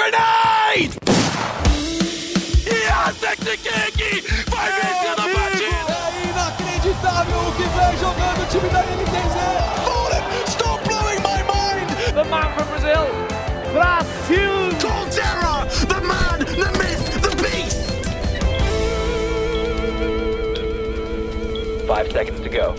Grenade! Yes, Vai vencer a partida! É inacreditável o que vem jogando o time da NTZ! Fallen, stop blowing my mind! The man from Brazil, Brasil! Colterra, the man, the myth, the beast! Five seconds to go.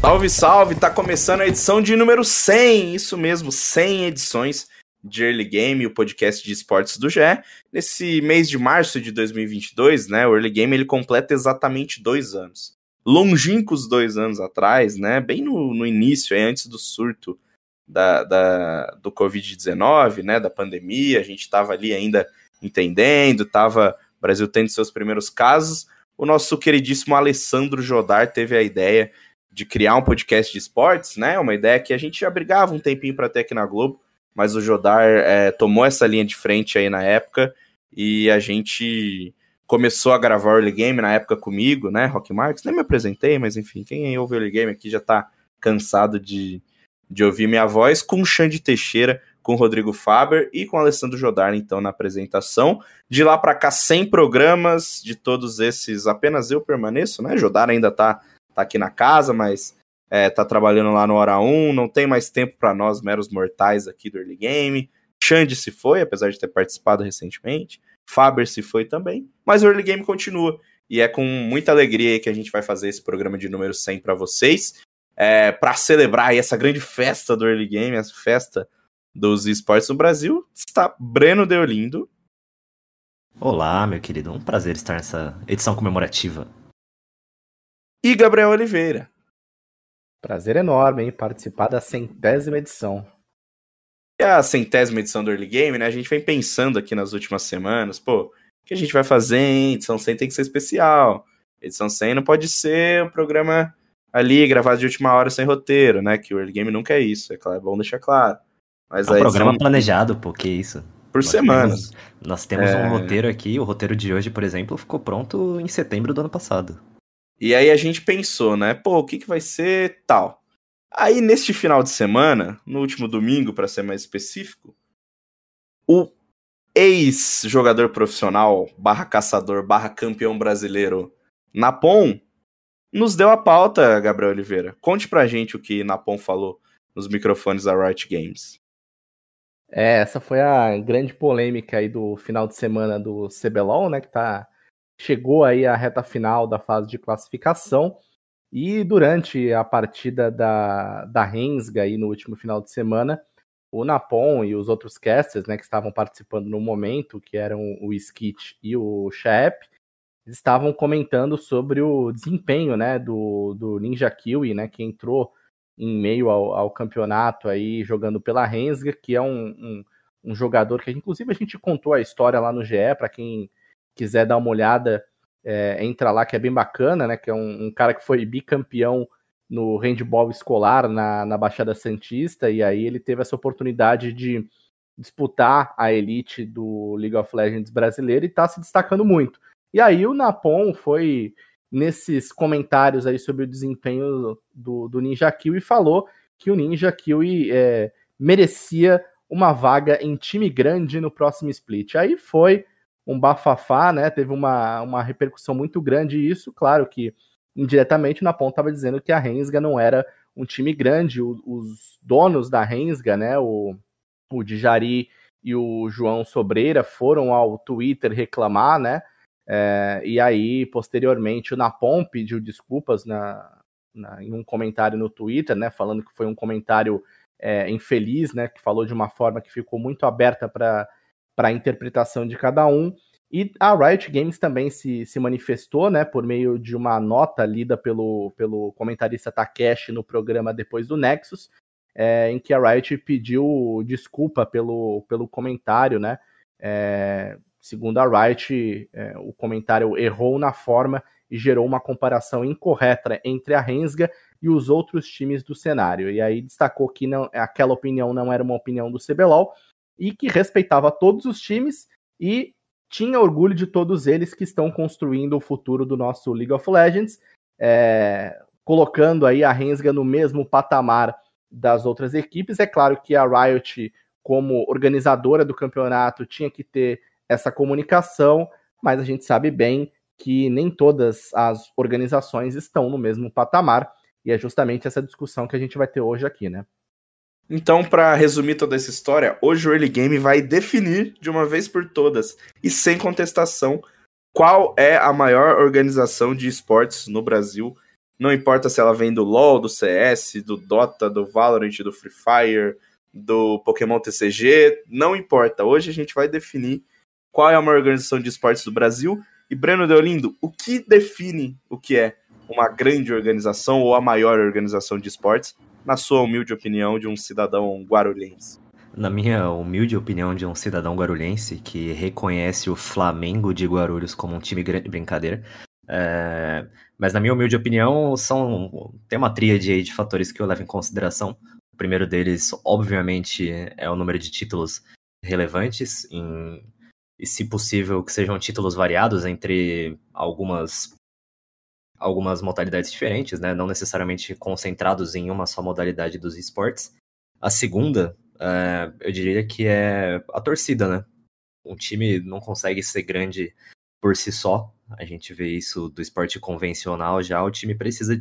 Salve, salve! Tá começando a edição de número 100, isso mesmo, 100 edições de Early Game, o podcast de esportes do GE. Nesse mês de março de 2022, né, o Early Game ele completa exatamente dois anos. Longínquos dois anos atrás, né, bem no, no início, antes do surto da, da do Covid-19, né, da pandemia, a gente estava ali ainda entendendo, tava o Brasil tendo seus primeiros casos. O nosso queridíssimo Alessandro Jodar teve a ideia de criar um podcast de esportes, né? Uma ideia que a gente já brigava um tempinho para ter aqui na Globo, mas o Jodar é, tomou essa linha de frente aí na época e a gente começou a gravar o Early Game na época comigo, né? Rock Marks, nem me apresentei, mas enfim, quem ouve o Early Game aqui já tá cansado de, de ouvir minha voz, com o Xande Teixeira, com o Rodrigo Faber e com o Alessandro Jodar, então, na apresentação. De lá para cá, 100 programas, de todos esses, apenas eu permaneço, né? Jodar ainda tá tá aqui na casa, mas é, tá trabalhando lá no Hora 1, não tem mais tempo para nós, meros mortais aqui do Early Game. Xande se foi, apesar de ter participado recentemente. Faber se foi também, mas o Early Game continua. E é com muita alegria que a gente vai fazer esse programa de número 100 para vocês, é, para celebrar essa grande festa do Early Game, essa festa dos esportes no Brasil. Está Breno Deolindo. Olá, meu querido, um prazer estar nessa edição comemorativa e Gabriel Oliveira. Prazer enorme, hein? Participar da centésima edição. E a centésima edição do Early Game, né? A gente vem pensando aqui nas últimas semanas, pô, o que a gente vai fazer, hein? Edição 100 tem que ser especial. Edição 100 não pode ser um programa ali gravado de última hora sem roteiro, né? Que o Early Game nunca é isso, é, claro, é bom deixar claro. Mas é um programa planejado, pô, que isso. Por nós semanas. Temos, nós temos é... um roteiro aqui, o roteiro de hoje, por exemplo, ficou pronto em setembro do ano passado. E aí a gente pensou, né? Pô, o que, que vai ser tal? Aí neste final de semana, no último domingo, para ser mais específico, o ex-jogador profissional, barra caçador, barra campeão brasileiro, Napon, nos deu a pauta, Gabriel Oliveira. Conte pra gente o que Napon falou nos microfones da Riot Games. É, essa foi a grande polêmica aí do final de semana do CBLOL, né, que tá chegou aí à reta final da fase de classificação. E durante a partida da, da Rensga aí no último final de semana, o Napon e os outros casters, né, que estavam participando no momento, que eram o Skit e o Shep, estavam comentando sobre o desempenho, né, do, do Ninja Kiwi, né, que entrou em meio ao, ao campeonato aí jogando pela Rensga, que é um, um, um jogador que inclusive a gente contou a história lá no GE para quem quiser dar uma olhada, é, entra lá que é bem bacana, né? Que é um, um, cara que foi bicampeão no handball escolar na, na Baixada Santista, e aí ele teve essa oportunidade de disputar a elite do League of Legends brasileiro e está se destacando muito. E aí o Napon foi nesses comentários aí sobre o desempenho do, do Ninja Kill e falou que o Ninja Kill é, merecia uma vaga em time grande no próximo split. Aí foi um bafafá, né? Teve uma, uma repercussão muito grande isso, claro que indiretamente na ponta estava dizendo que a Rensga não era um time grande, o, os donos da Rensga, né, o, o Dijari e o João Sobreira foram ao Twitter reclamar, né, é, e aí posteriormente o Napom pediu desculpas na, na, em um comentário no Twitter, né, falando que foi um comentário é, infeliz, né, que falou de uma forma que ficou muito aberta para para a interpretação de cada um. E a Riot Games também se, se manifestou, né, por meio de uma nota lida pelo, pelo comentarista Takeshi no programa depois do Nexus, é, em que a Riot pediu desculpa pelo, pelo comentário, né, é, segundo a Riot, é, o comentário errou na forma e gerou uma comparação incorreta entre a Rensga e os outros times do cenário. E aí destacou que não, aquela opinião não era uma opinião do CBLOL, e que respeitava todos os times e tinha orgulho de todos eles que estão construindo o futuro do nosso League of Legends, é, colocando aí a Rensga no mesmo patamar das outras equipes. É claro que a Riot como organizadora do campeonato, tinha que ter essa comunicação, mas a gente sabe bem que nem todas as organizações estão no mesmo patamar, e é justamente essa discussão que a gente vai ter hoje aqui, né? Então, para resumir toda essa história, hoje o Early Game vai definir de uma vez por todas e sem contestação qual é a maior organização de esportes no Brasil. Não importa se ela vem do LoL, do CS, do Dota, do Valorant, do Free Fire, do Pokémon TCG, não importa. Hoje a gente vai definir qual é a maior organização de esportes do Brasil e Breno Deolindo, o que define o que é uma grande organização ou a maior organização de esportes, na sua humilde opinião de um cidadão guarulhense? Na minha humilde opinião de um cidadão guarulhense que reconhece o Flamengo de Guarulhos como um time grande brincadeira, é... mas na minha humilde opinião são tem uma tríade aí de fatores que eu levo em consideração. O primeiro deles, obviamente, é o número de títulos relevantes em e, se possível, que sejam títulos variados entre algumas algumas modalidades diferentes, né? Não necessariamente concentrados em uma só modalidade dos esportes. A segunda, é, eu diria que é a torcida, né? Um time não consegue ser grande por si só. A gente vê isso do esporte convencional já. O time precisa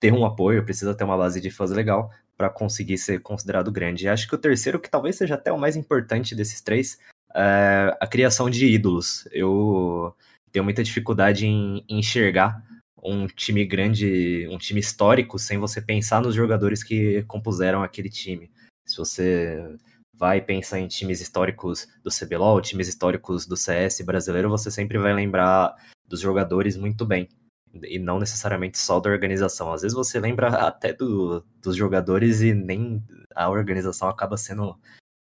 ter um apoio, precisa ter uma base de fãs legal para conseguir ser considerado grande. E acho que o terceiro, que talvez seja até o mais importante desses três, é, a criação de ídolos. Eu tenho muita dificuldade em, enxergar um time grande, um time histórico, sem você pensar nos jogadores que compuseram aquele time. Se você vai pensar em times históricos do CBLOL, times históricos do CS brasileiro, você sempre vai lembrar dos jogadores muito bem. E não necessariamente só da organização. Às vezes você lembra até do, dos jogadores e nem a organização acaba sendo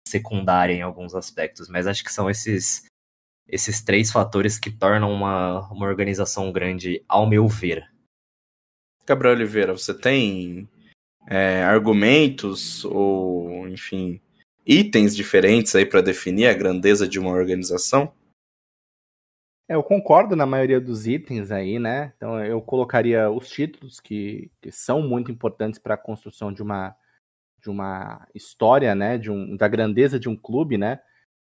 secundária em alguns aspectos, mas acho que são esses esses três fatores que tornam uma, uma organização grande, ao meu ver. Gabriel Oliveira, você tem é, argumentos ou, enfim, itens diferentes aí para definir a grandeza de uma organização? É, eu concordo na maioria dos itens aí, né? Então eu colocaria os títulos que, que são muito importantes para a construção de uma, de uma história, né, de um, da grandeza de um clube, né?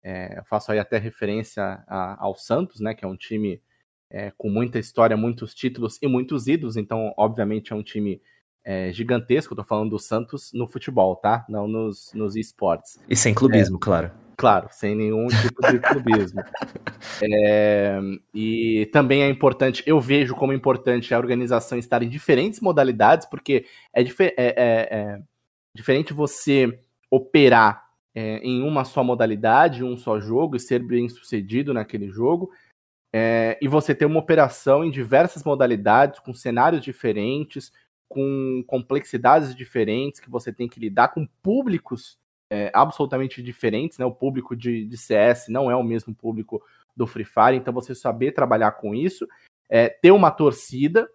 É, eu faço aí até referência a, ao Santos, né, que é um time é, com muita história, muitos títulos e muitos ídolos, então, obviamente, é um time é, gigantesco. Tô falando do Santos no futebol, tá? Não nos, nos esportes. E sem clubismo, é, claro. Claro, sem nenhum tipo de clubismo. É, e também é importante, eu vejo como importante a organização estar em diferentes modalidades, porque é, é, é Diferente você operar é, em uma só modalidade, um só jogo e ser bem sucedido naquele jogo, é, e você ter uma operação em diversas modalidades, com cenários diferentes, com complexidades diferentes, que você tem que lidar com públicos é, absolutamente diferentes, né? O público de, de, CS não é o mesmo público do Free Fire, então você saber trabalhar com isso, é, ter uma torcida,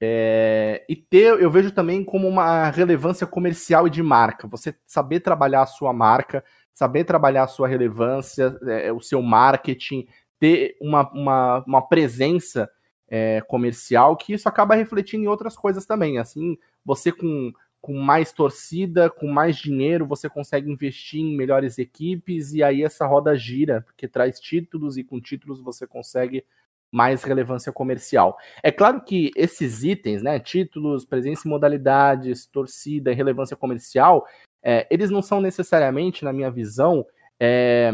é, e ter, eu vejo também como uma relevância comercial e de marca. Você saber trabalhar a sua marca, saber trabalhar a sua relevância, é, o seu marketing, ter uma, uma, uma presença é, comercial, que isso acaba refletindo em outras coisas também. Assim, você com, com mais torcida, com mais dinheiro, você consegue investir em melhores equipes e aí essa roda gira, porque traz títulos e com títulos você consegue mais relevância comercial. É claro que esses itens, né, títulos, presença em modalidades, torcida e relevância comercial, é, eles não são necessariamente, na minha visão, é,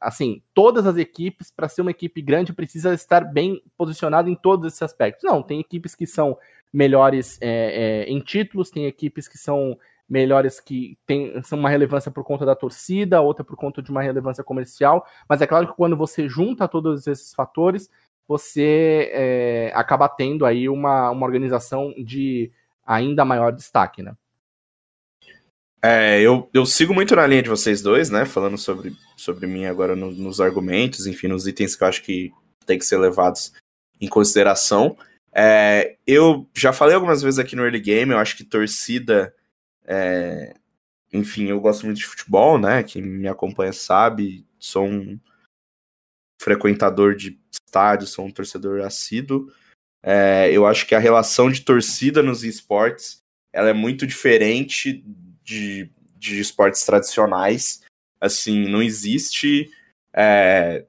assim, todas as equipes, para ser uma equipe grande, precisa estar bem posicionada em todos esses aspectos. Não, tem equipes que são melhores é, é em títulos, tem equipes que são melhores que tem, são uma relevância por conta da torcida, outra por conta de uma relevância comercial, mas é claro que quando você junta todos esses fatores, você é, acaba tendo aí uma, uma organização de ainda maior destaque, né? É, eu, eu sigo muito na linha de vocês dois, né? Falando sobre, sobre mim agora no, nos argumentos, enfim, nos itens que eu acho que tem que ser levados em consideração. É, eu já falei algumas vezes aqui no Early Game, eu acho que torcida. É, enfim, eu gosto muito de futebol, né? Quem me acompanha sabe, sou um frequentador de estádio, sou um torcedor assíduo. É, eu acho que a relação de torcida nos esportes ela é muito diferente de, de esportes tradicionais. Assim, não existe é,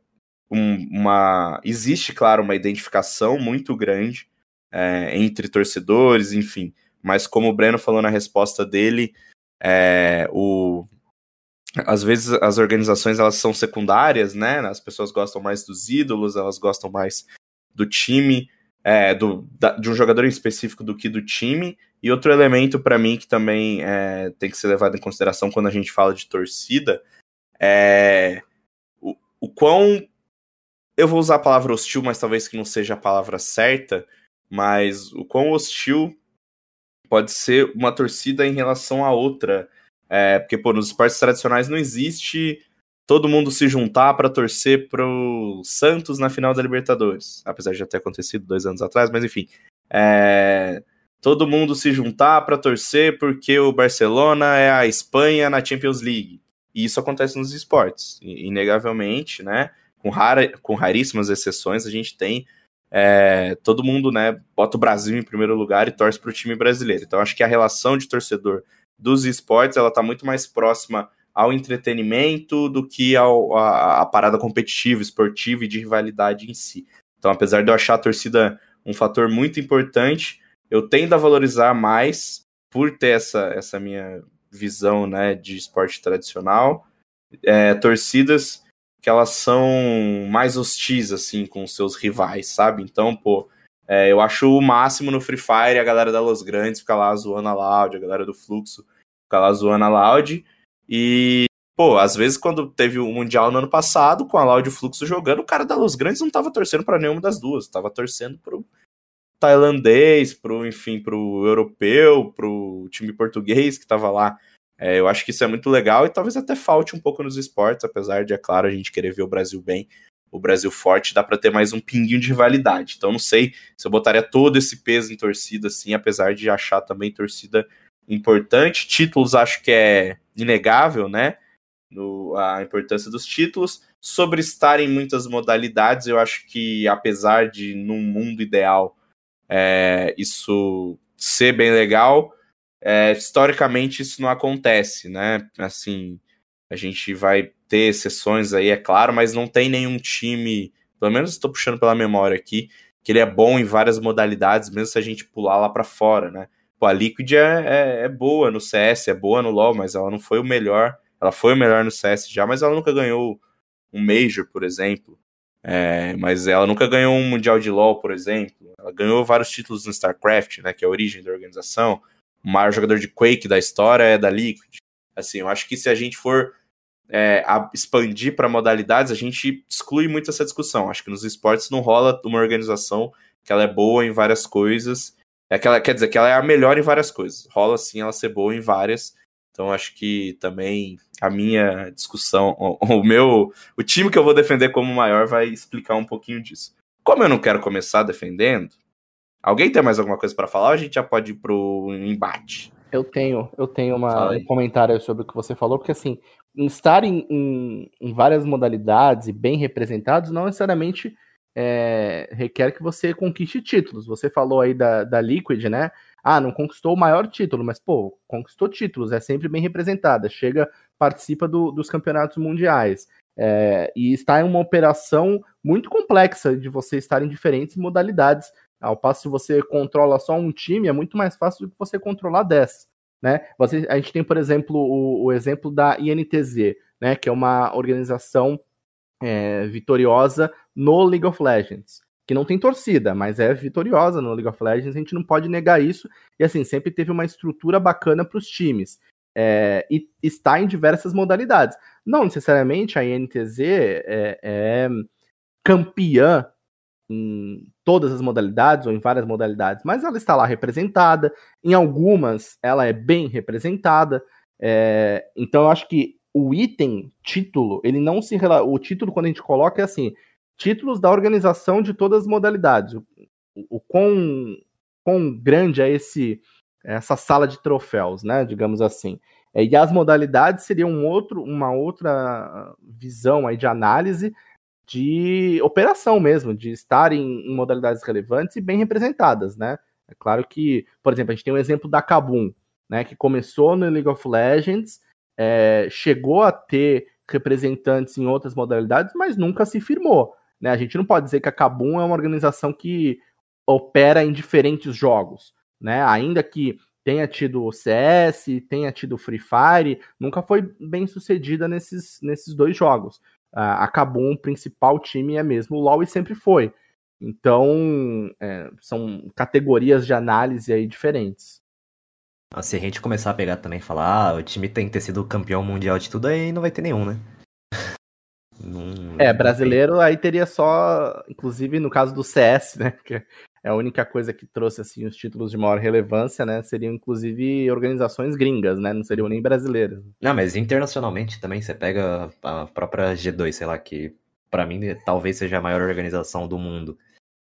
um, uma. Existe, claro, uma identificação muito grande é, entre torcedores, enfim. Mas como o Breno falou na resposta dele, é, o, às vezes as organizações elas são secundárias, né? As pessoas gostam mais dos ídolos, elas gostam mais do time, é, do, da, de um jogador em específico do que do time. E outro elemento para mim que também é, tem que ser levado em consideração quando a gente fala de torcida é o, o quão. Eu vou usar a palavra hostil, mas talvez que não seja a palavra certa, mas o quão hostil pode ser uma torcida em relação a outra. É, porque, pô, nos esportes tradicionais não existe todo mundo se juntar para torcer pro Santos na final da Libertadores. Apesar de já ter acontecido dois anos atrás, mas enfim. É, todo mundo se juntar para torcer porque o Barcelona é a Espanha na Champions League. E isso acontece nos esportes, inegavelmente, né? Com, rara, com raríssimas exceções, a gente tem é, todo mundo, né, bota o Brasil em primeiro lugar e torce para o time brasileiro. Então, acho que a relação de torcedor dos esportes ela está muito mais próxima ao entretenimento do que ao, a, a, parada competitiva, esportiva e de rivalidade em si. Então, apesar de eu achar a torcida um fator muito importante, eu tendo a valorizar mais por ter essa, essa minha visão né, de esporte tradicional, é, torcidas que elas são mais hostis, assim, com seus rivais, sabe? Então, pô, é, eu acho o máximo no Free Fire a galera da Los Grandes fica lá zoando a Loud, a galera do Fluxo fica lá zoando a Loud. E, pô, às vezes quando teve o Mundial no ano passado, com a Loud e o Fluxo jogando, o cara da Los Grandes não tava torcendo para nenhuma das duas, tava torcendo pro tailandês, pro, enfim, pro europeu, pro time português que tava lá. É, eu acho que isso é muito legal e talvez até falte um pouco nos esportes, apesar de, é claro, a gente querer ver o Brasil bem, o Brasil forte, dá para ter mais um pinguinho de rivalidade. Então não sei se eu botaria todo esse peso em torcida, assim, apesar de achar também torcida importante. Títulos acho que é inegável, né? No, a importância dos títulos. Sobre estar em muitas modalidades, eu acho que apesar de num mundo ideal é, isso ser bem legal, é, historicamente isso não acontece, né? Assim, a gente vai ter exceções aí, é claro, mas não tem nenhum time, pelo menos estou puxando pela memória aqui, que ele é bom em várias modalidades, mesmo se a gente pular lá para fora, né? Pô, a Liquid é, é, é, boa no CS, é boa no LoL, mas ela não foi o melhor. Ela foi o melhor no CS já, mas ela nunca ganhou um Major, por exemplo. É, mas ela nunca ganhou um Mundial de LoL, por exemplo. Ela ganhou vários títulos no StarCraft, né, que é a origem da organização o maior jogador de Quake da história é da Liquid. Assim, eu acho que se a gente for é, expandir para modalidades, a gente exclui muito essa discussão. Acho que nos esportes não rola uma organização que ela é boa em várias coisas. É que ela, quer dizer, que ela é a melhor em várias coisas. Rola sim ela ser boa em várias. Então acho que também a minha discussão, o, o meu, o time que eu vou defender como maior vai explicar um pouquinho disso. Como eu não quero começar defendendo, Alguém tem mais alguma coisa para falar ou a gente já pode ir pro embate? Eu tenho, eu tenho uma, um comentário sobre o que você falou, porque assim, estar em, em, em várias modalidades e bem representados não necessariamente é, requer que você conquiste títulos. Você falou aí da, da Liquid, né? Ah, não conquistou o maior título, mas pô, conquistou títulos, é sempre bem representada, chega, participa do, dos campeonatos mundiais. É, e está em uma operação muito complexa de você estar em diferentes modalidades ao passo que você controla só um time, é muito mais fácil do que você controlar 10. Né? Você, a gente tem, por exemplo, o, o exemplo da INTZ, né, que é uma organização é, vitoriosa no League of Legends, que não tem torcida, mas é vitoriosa no League of Legends, a gente não pode negar isso, e assim, sempre teve uma estrutura bacana para os times, é, e está em diversas modalidades. Não necessariamente a INTZ é, é campeã em todas as modalidades ou em várias modalidades, mas ela está lá representada. Em algumas, ela é bem representada. É, então, eu acho que o item título, ele não se o título quando a gente coloca é assim, títulos da organização de todas as modalidades. O, o quão, quão grande é esse essa sala de troféus, né? Digamos assim. É, e as modalidades seriam um outro, uma outra visão aí de análise de operação mesmo, de estar em, modalidades relevantes e bem representadas, né? É claro que, por exemplo, a gente tem um exemplo da Kabum, né? Que começou no League of Legends, é, chegou a ter representantes em outras modalidades, mas nunca se firmou. Né? A gente não pode dizer que a Kabum é uma organização que opera em diferentes jogos. Né? Ainda que tenha tido o CS, tenha tido o Free Fire, nunca foi bem sucedida nesses, nesses dois jogos. A Kabum, o principal time é mesmo o LoL e sempre foi. Então, é, são categorias de análise aí diferentes. Ah, se a gente começar a pegar também e falar, ah, o time tem que ter sido campeão mundial de tudo, aí não vai ter nenhum, né? Não, é, brasileiro aí teria só, inclusive no caso do CS, né? Que a única coisa que trouxe assim os títulos de maior relevância, né? Seriam inclusive organizações gringas, né? Não seriam nem brasileiras. Não, mas internacionalmente também você pega a própria G2, sei lá, que para mim talvez seja a maior organização do mundo.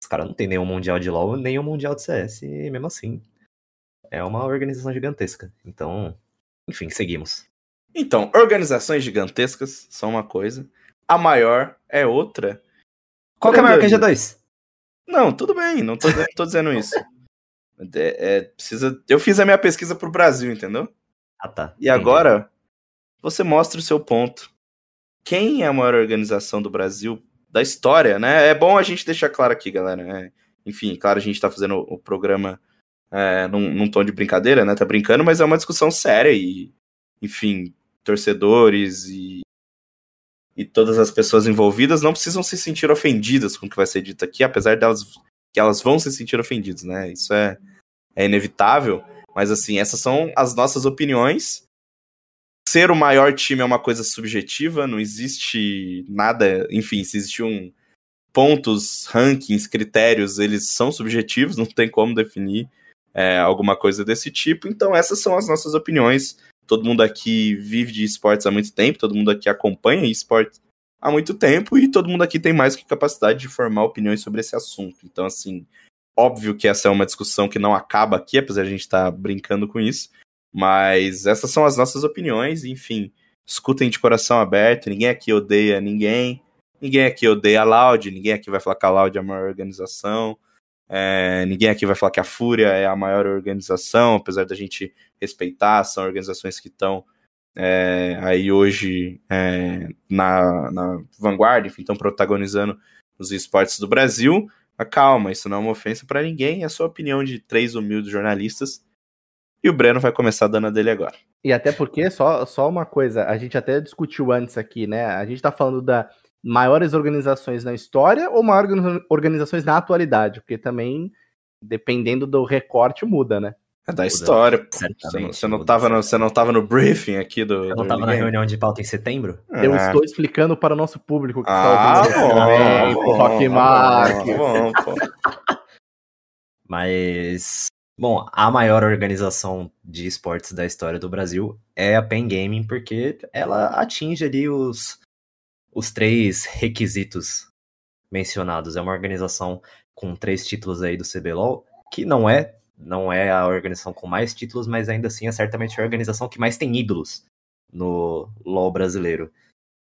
Os caras não tem nenhum mundial de LoL, nem um mundial de CS, e mesmo assim é uma organização gigantesca. Então, enfim, seguimos. Então, organizações gigantescas são uma coisa, a maior é outra. Qual que é maior que a G2? Não, tudo bem, não tô, tô dizendo isso. É, é, precisa, eu fiz a minha pesquisa pro Brasil, entendeu? Ah, tá. E agora, você mostra o seu ponto. Quem é a maior organização do Brasil da história, né? É bom a gente deixar claro aqui, galera. É, enfim, claro, a gente tá fazendo o programa é, num, num tom de brincadeira, né? Tá brincando, mas é uma discussão séria e, enfim, torcedores e e todas as pessoas envolvidas não precisam se sentir ofendidas com o que vai ser dito aqui, apesar delas que elas vão se sentir ofendidas, né? Isso é, é inevitável, mas assim, essas são as nossas opiniões. Ser o maior time é uma coisa subjetiva, não existe nada, enfim, se existe um pontos, rankings, critérios, eles são subjetivos, não tem como definir é, alguma coisa desse tipo. Então, essas são as nossas opiniões todo mundo aqui vive de esportes há muito tempo, todo mundo aqui acompanha esportes há muito tempo e todo mundo aqui tem mais que capacidade de formar opiniões sobre esse assunto. Então, assim, óbvio que essa é uma discussão que não acaba aqui, apesar de a gente estar tá brincando com isso, mas essas são as nossas opiniões, enfim, escutem de coração aberto, ninguém aqui odeia ninguém, ninguém aqui odeia a Loud, ninguém aqui vai falar que a Loud é a maior organização, é, ninguém aqui vai falar que a Fúria é a maior organização, apesar da gente respeitar, são organizações que estão é, aí hoje é, na, na vanguarda, enfim, estão protagonizando os esportes do Brasil. Mas calma, isso não é uma ofensa para ninguém, é a sua opinião de três humildes jornalistas. E o Breno vai começar dando a dele agora. E até porque, só, só uma coisa, a gente até discutiu antes aqui, né? A gente tá falando da, maiores organizações na história ou maiores organizações na atualidade? Porque também, dependendo do recorte, muda, né? É da história. Você não, você, não tava no, você não tava no briefing aqui do. Você não tava na reunião de pauta em setembro? Eu é. estou explicando para o nosso público que ah, está ouvindo bom, Rock Mark. Bom, Mas. Bom, a maior organização de esportes da história do Brasil é a Pen Gaming, porque ela atinge ali os os três requisitos mencionados. É uma organização com três títulos aí do CBLOL, que não é não é a organização com mais títulos, mas ainda assim é certamente a organização que mais tem ídolos no LoL brasileiro.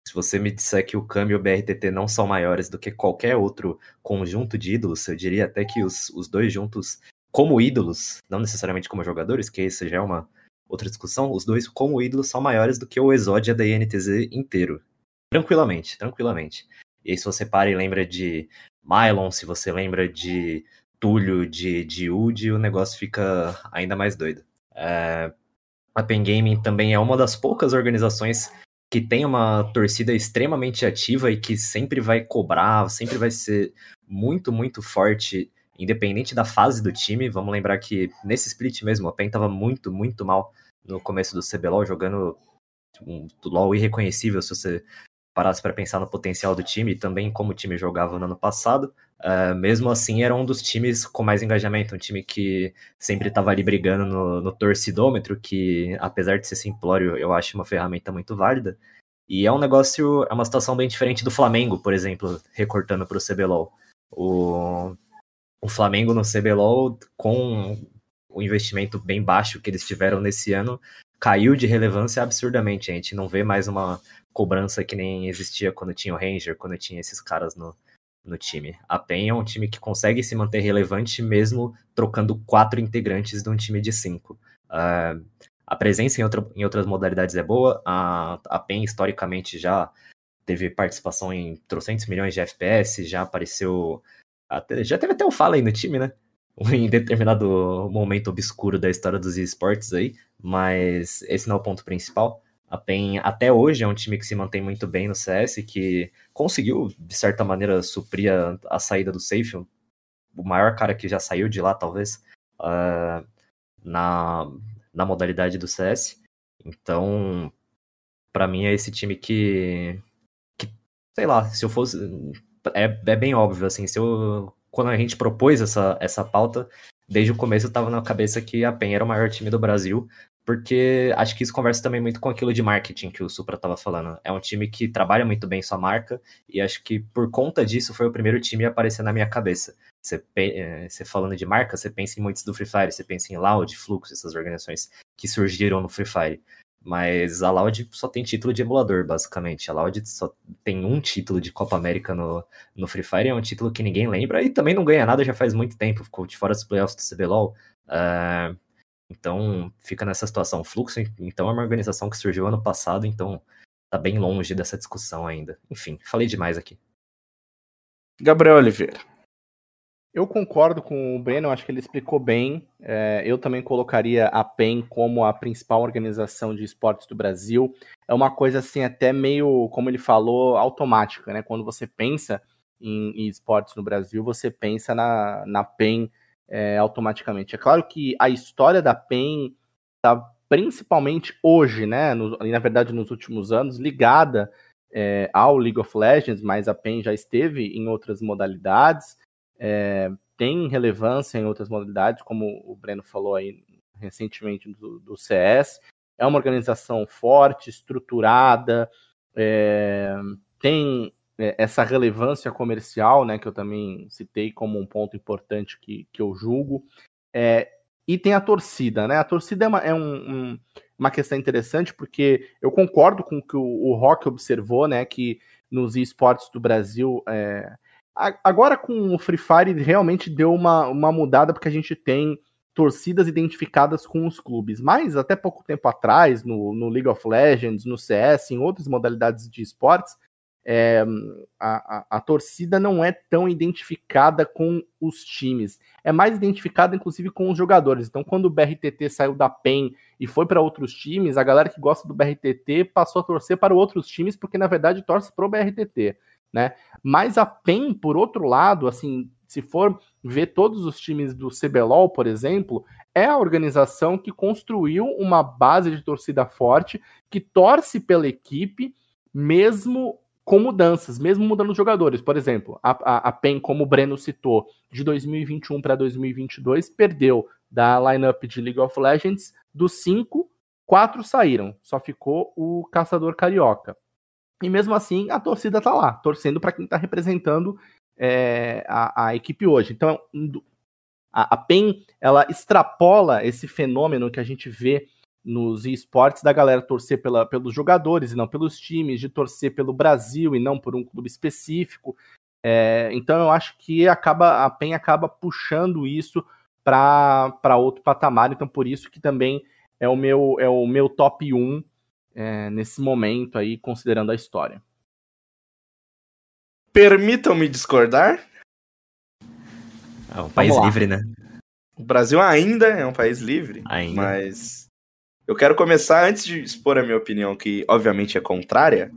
Se você me disser que o Kami e o BRTT não são maiores do que qualquer outro conjunto de ídolos, eu diria até que os, os dois juntos, como ídolos, não necessariamente como jogadores, que isso já é uma outra discussão, os dois como ídolos são maiores do que o Exodia da INTZ inteiro. Tranquilamente, tranquilamente. E aí, se você para e lembra de Mylon, se você lembra de Túlio, de, de Udi, o negócio fica ainda mais doido. É, a Pen Gaming também é uma das poucas organizações que tem uma torcida extremamente ativa e que sempre vai cobrar, sempre vai ser muito, muito forte, independente da fase do time. Vamos lembrar que nesse split mesmo, a PEN estava muito, muito mal no começo do CBLOL, jogando um LoL irreconhecível se você parasse para pensar no potencial do time e também como o time jogava no ano passado, uh, mesmo assim era um dos times com mais engajamento, um time que sempre estava ali brigando no, no, torcidômetro, que apesar de ser simplório, eu acho uma ferramenta muito válida. E é um negócio, é uma situação bem diferente do Flamengo, por exemplo, recortando para o CBLOL. O, o Flamengo no CBLOL, com o investimento bem baixo que eles tiveram nesse ano, caiu de relevância absurdamente. A gente não vê mais uma cobrança que nem existia quando tinha o Ranger, quando tinha esses caras no, no time. A PEN é um time que consegue se manter relevante mesmo trocando quatro integrantes de um time de cinco. Uh, a presença em, em outras modalidades é boa. A, a PEN, historicamente, já teve participação em trocentos milhões de FPS, já apareceu. Até, já teve até o Fala aí no time, né? Em determinado momento obscuro da história dos esportes aí, mas esse não é o ponto principal. A PEN até hoje é um time que se mantém muito bem no CS, que conseguiu, de certa maneira, suprir a, a saída do Safe, o maior cara que já saiu de lá, talvez, uh, na, na modalidade do CS. Então, para mim é esse time que, que, sei lá, se eu fosse. É, é bem óbvio, assim, se eu. Quando a gente propôs essa, essa pauta, desde o começo eu tava na cabeça que a PEN era o maior time do Brasil, porque acho que isso conversa também muito com aquilo de marketing que o Supra estava falando. É um time que trabalha muito bem sua marca, e acho que por conta disso foi o primeiro time a aparecer na minha cabeça. Você, é, você falando de marca, você pensa em muitos do Free Fire, você pensa em Loud, Flux, essas organizações que surgiram no Free Fire. Mas a Loud só tem título de emulador, basicamente. A Loud só tem um título de Copa América no, no Free Fire, é um título que ninguém lembra e também não ganha nada já faz muito tempo, ficou de fora dos playoffs do CBLOL. Uh, então, fica nessa situação. O Fluxo, então, é uma organização que surgiu ano passado, então tá bem longe dessa discussão ainda. Enfim, falei demais aqui. Gabriel Oliveira. Eu concordo com o Breno, acho que ele explicou bem. É, eu também colocaria a PEN como a principal organização de esportes do Brasil. É uma coisa assim, até meio, como ele falou, automática, né? Quando você pensa em, em esportes no Brasil, você pensa na, na PEN é, automaticamente. É claro que a história da PEN está principalmente hoje, né, no, e na verdade nos últimos anos, ligada é, ao League of Legends, mas a PEN já esteve em outras modalidades, é, tem relevância em outras modalidades, como o Breno falou aí recentemente do, do CS. É uma organização forte, estruturada, é, tem essa relevância comercial, né, que eu também citei como um ponto importante que, que eu julgo. É, e tem a torcida, né? A torcida é, uma, é um, um, uma questão interessante, porque eu concordo com o que o, o Rock observou, né? Que nos esportes do Brasil. É... Agora com o Free Fire realmente deu uma, uma mudada, porque a gente tem torcidas identificadas com os clubes. Mas até pouco tempo atrás, no, no League of Legends, no CS, em outras modalidades de esportes, é, a, a, a, torcida não é tão identificada com os times. É mais identificada, inclusive, com os jogadores. Então, quando o BRTT saiu da PEN e foi para outros times, a galera que gosta do BRTT passou a torcer para outros times, porque na verdade torce para o BRTT. Né? Mas a PEN, por outro lado, assim, se for ver todos os times do CBLOL, por exemplo, é a organização que construiu uma base de torcida forte, que torce pela equipe, mesmo com mudanças, mesmo mudando os jogadores. Por exemplo, a, a, a PEN, como o Breno citou, de 2021 para 2022, perdeu da lineup de League of Legends, dos cinco, quatro saíram, só ficou o Caçador Carioca. E mesmo assim, a torcida tá lá, torcendo para quem está representando é, a, a, equipe hoje. Então, a, a PEN, ela extrapola esse fenômeno que a gente vê nos esportes da galera torcer pela, pelos jogadores e não pelos times, de torcer pelo Brasil e não por um clube específico. É, então eu acho que acaba a PEN acaba puxando isso para outro patamar, então por isso que também é o meu, é o meu top 1 é, nesse momento aí, considerando a história. Permitam-me discordar. É um país livre, né? O Brasil ainda é um país livre, ainda. mas eu quero começar, antes de expor a minha opinião, que obviamente é contrária,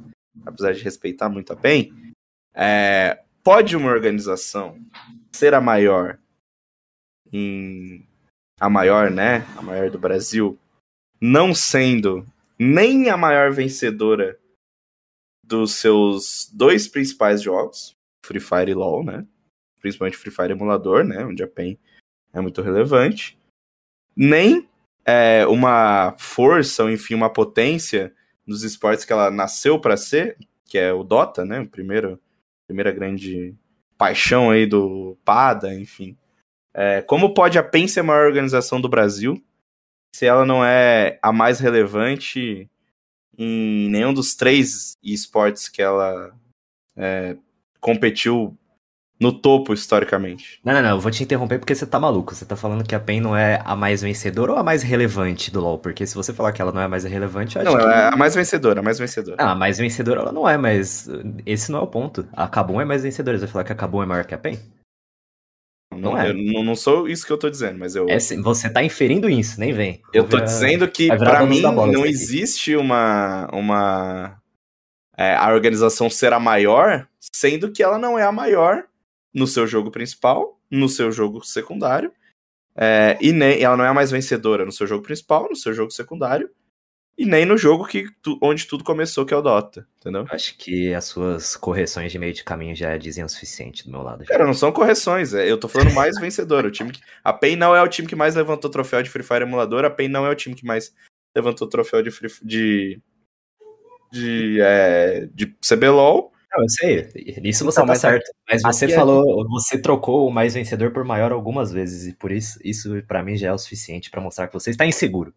apesar de respeitar muito a PEN, é, pode uma organização ser a maior em a maior, né, a maior do Brasil, não sendo nem a maior vencedora dos seus dois principais jogos, Free Fire e LoL, né? Principalmente Free Fire emulador, né, onde a PEN é muito relevante, nem é, uma força, ou enfim, uma potência nos esportes que ela nasceu para ser, que é o Dota, né? O primeiro, primeira grande paixão aí do Pada, enfim. É, como pode a PEN ser a maior organização do Brasil se ela não é a mais relevante em nenhum dos três esportes que ela é, competiu no topo historicamente. Não, não, não, eu vou te interromper porque você tá maluco. Você tá falando que a PEN não é a mais vencedora ou a mais relevante do LoL? Porque se você falar que ela não é a mais relevante, acho Não, que... ela é a mais vencedora, a mais vencedora. Ah, a mais vencedora ela não é, mas esse não é o ponto. A Kabum é mais vencedora. Você vai falar que a Kabum é maior que a PEN? não, não é. eu não, não sou isso que eu tô dizendo, mas eu. É, sim, você tá inferindo isso, nem vem. Eu Vou tô virar- dizendo que, virar dono mim, não existe uma. uma é, a organização ser a maior, sendo que ela não é a maior no seu jogo principal, no seu jogo secundário, é, e nem ela não é mais vencedora no seu jogo principal, no seu jogo secundário, e nem no jogo que tu- onde tudo começou, que é o Dota, entendeu? Acho que as suas correções de meio de caminho já dizem o suficiente do meu lado. Cara, não são correções, é, eu tô falando mais vencedor. O time que, a PEN não é o time que mais levantou troféu de Free Fire emulador, a PEN não é o time que mais levantou troféu de Free, de de, é, de CBLOL. Não, eu sei, isso você Então, tá mas certo. Mas você aqui a falou, você trocou o mais vencedor por maior algumas vezes, e por isso, isso pra mim já é o suficiente pra mostrar que você está inseguro.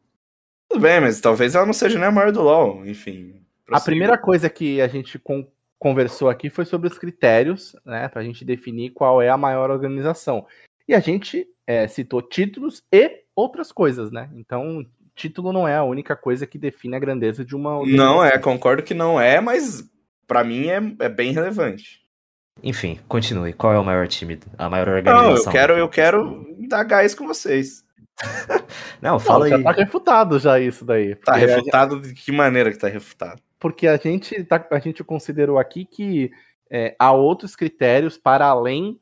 Tudo bem, mas talvez ela não seja nem a maior do LoL, enfim. A prossiga. primeira coisa que a gente con- conversou aqui foi sobre os critérios, né, para a gente definir qual é a maior organização. E a gente é, citou títulos e outras coisas, né? Então, título não é a única coisa que define a grandeza de uma Não é, concordo que não é, mas pra mim é, é bem relevante. Enfim, continue. Qual é o maior time, a maior Não, organização? eu quero, eu quero dar gás com vocês. Não, Não, fala já aí. tá refutado já isso daí. Tá refutado de que maneira que tá refutado? porque a gente, tá- a gente considerou aqui que é, há outros critérios para além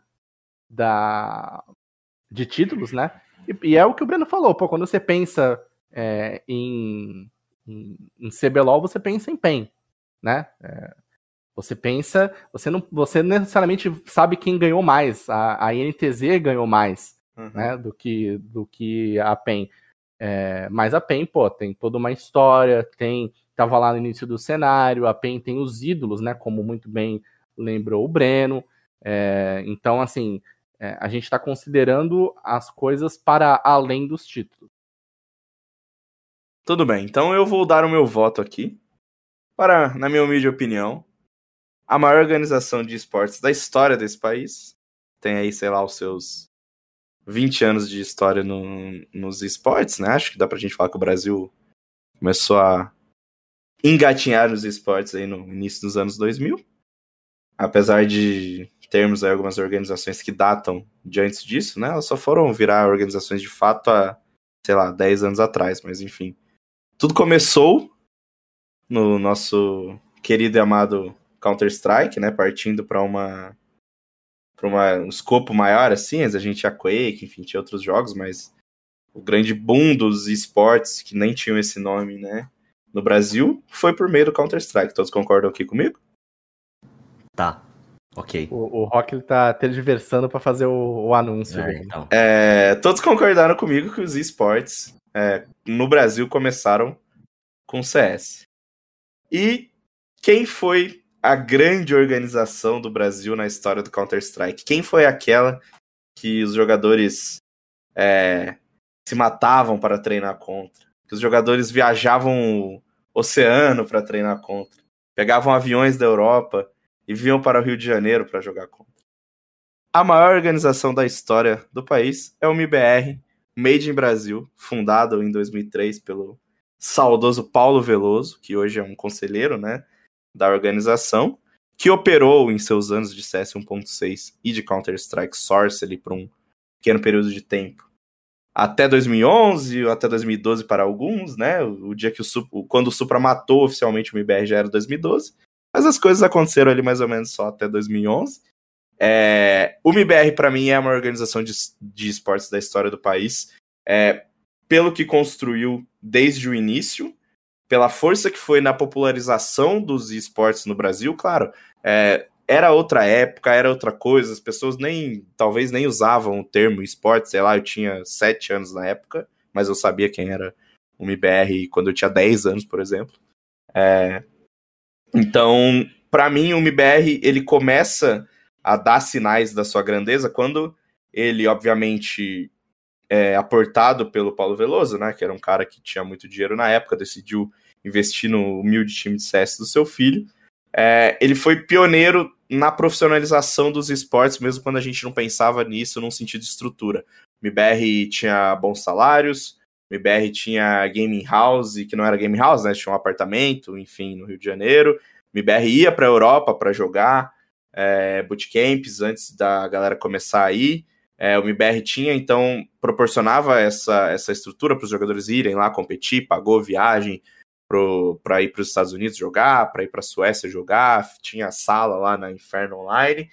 da de títulos, né? E, e é o que o Breno falou, pô, quando você pensa é, em, em, em CBLOL, você pensa em PEN, né? É, você pensa, você não, você necessariamente sabe quem ganhou mais. A, a INTZ ganhou mais, Uhum. né, do que do que a PEN. É, mas a PEN, pô, tem toda uma história, tem tava lá no início do cenário, a PEN tem os ídolos, né, como muito bem lembrou o Breno. É, então, assim, é, a gente está considerando as coisas para além dos títulos. Tudo bem, então eu vou dar o meu voto aqui para, na minha humilde opinião, a maior organização de esportes da história desse país. Tem aí, sei lá, os seus 20 anos de história no, nos esportes, né? Acho que dá pra gente falar que o Brasil começou a engatinhar nos esportes aí no início dos anos 2000. Apesar de termos aí algumas organizações que datam de antes disso, né? Elas só foram virar organizações de fato há, sei lá, 10 anos atrás, mas enfim. Tudo começou no nosso querido e amado Counter-Strike, né? Partindo para uma para uma, um escopo maior, assim, a gente tinha Quake, enfim, tinha outros jogos, mas o grande boom dos esportes, que nem tinham esse nome, né, no Brasil, foi por meio do Counter-Strike. Todos concordam aqui comigo? Tá. Ok. O, o Rock ele tá tergiversando para fazer o, o anúncio. É, então. É, todos concordaram comigo que os esportes é, no Brasil começaram com CS. E quem foi a grande organização do Brasil na história do Counter-Strike? Quem foi aquela que os jogadores é, se matavam para treinar contra? Que os jogadores viajavam o oceano para treinar contra? Pegavam aviões da Europa e vinham para o Rio de Janeiro para jogar contra? A maior organização da história do país é o MIBR, Made in Brasil, fundado em 2003 pelo saudoso Paulo Veloso, que hoje é um conselheiro, né, da organização, que operou em seus anos de CS 1.6 e de Counter-Strike Source por um pequeno período de tempo. Até 2011, ou até 2012 para alguns, né? O dia que o Sup- o- quando o Supra matou oficialmente o MIBR já era 2012. Mas as coisas aconteceram ali mais ou menos só até 2011. É, o MIBR, para mim, é uma organização de, de esportes da história do país. É, pelo que construiu desde o início, pela força que foi na popularização dos esportes no Brasil, claro, é, era outra época, era outra coisa, as pessoas nem, talvez nem usavam o termo esporte, sei lá, eu tinha sete anos na época, mas eu sabia quem era o MIBR quando eu tinha 10 anos, por exemplo. É, então, para mim, o MIBR, ele começa a dar sinais da sua grandeza quando ele, obviamente, é aportado pelo Paulo Veloso, né, que era um cara que tinha muito dinheiro na época, decidiu investir no humilde time de CS do seu filho. É, ele foi pioneiro na profissionalização dos esportes, mesmo quando a gente não pensava nisso num sentido de estrutura. O MBR tinha bons salários, o MBR tinha gaming house, que não era gaming house, né? Tinha um apartamento, enfim, no Rio de Janeiro. O MBR ia para a Europa para jogar é, bootcamps antes da galera começar a ir. É, o MBR tinha, então, proporcionava essa, essa estrutura para os jogadores irem lá competir, pagou viagem para ir para os Estados Unidos jogar, para ir para a Suécia jogar, tinha sala lá na Inferno Online.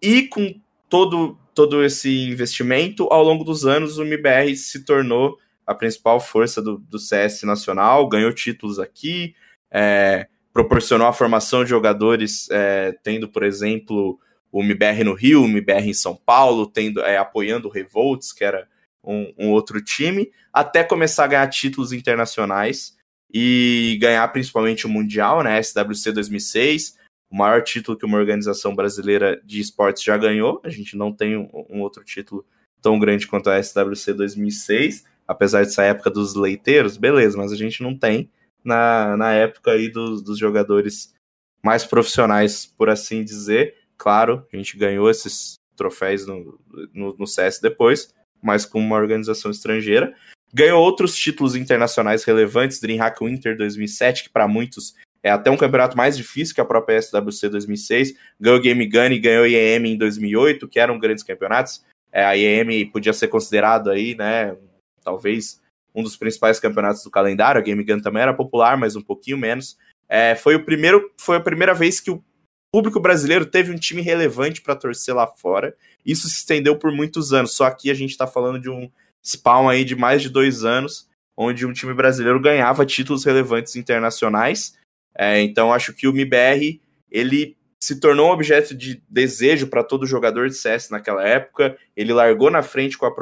E com todo, todo esse investimento, ao longo dos anos, o MBR se tornou a principal força do, do CS nacional, ganhou títulos aqui, é, proporcionou a formação de jogadores, é, tendo, por exemplo, o MBR no Rio, o MBR em São Paulo, tendo, é, apoiando o Revolts, que era um, um, outro time, até começar a ganhar títulos internacionais e ganhar principalmente o Mundial, né, SWC 2006, o maior título que uma organização brasileira de esportes já ganhou, a gente não tem um, um outro título tão grande quanto a SWC 2006, apesar dessa época dos leiteiros, beleza, mas a gente não tem na, na época aí dos, dos jogadores mais profissionais, por assim dizer. Claro, a gente ganhou esses troféus no, no, no CS depois, mas com uma organização estrangeira. Ganhou outros títulos internacionais relevantes, DreamHack Winter 2007, que para muitos é até um campeonato mais difícil que a própria SWC 2006. Ganhou Game Gun e ganhou IEM em 2008, que eram grandes campeonatos. É, a IEM podia ser considerado aí, né, talvez um dos principais campeonatos do calendário. A Game Gun também era popular, mas um pouquinho menos. É, foi o primeiro, foi a primeira vez que o público brasileiro teve um time relevante para torcer lá fora. Isso se estendeu por muitos anos. Só aqui a gente está falando de um spawn aí de mais de dois anos, onde um time brasileiro ganhava títulos relevantes internacionais. É, então acho que o MBR ele se tornou um objeto de desejo para todo jogador de CS naquela época. Ele largou na frente com a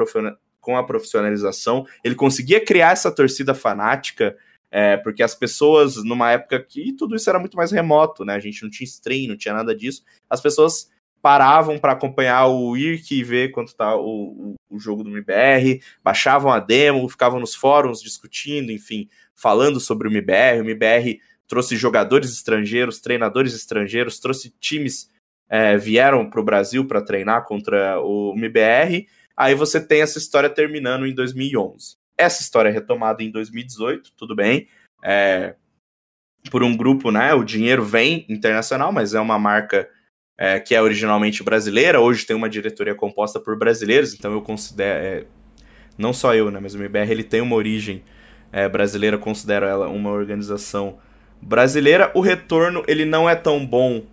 com a profissionalização, ele conseguia criar essa torcida fanática, é, porque as pessoas, numa época que tudo isso era muito mais remoto, né? A gente não tinha stream, não tinha nada disso, as pessoas paravam para acompanhar o IRC e ver quanto tá o, o, jogo do MBR, baixavam a demo, ficavam nos fóruns discutindo, enfim, falando sobre o MBR. O MBR trouxe jogadores estrangeiros, treinadores estrangeiros, trouxe times é, vieram para o Brasil para treinar contra o MBR Aí você tem essa história terminando em 2011. Essa história é retomada em 2018, tudo bem. É, por um grupo, né? O dinheiro vem internacional, mas é uma marca é, que é originalmente brasileira. Hoje tem uma diretoria composta por brasileiros, então eu considero. É, não só eu, né? Mas o MBR ele tem uma origem é, brasileira, considero ela uma organização brasileira. O retorno ele não é tão bom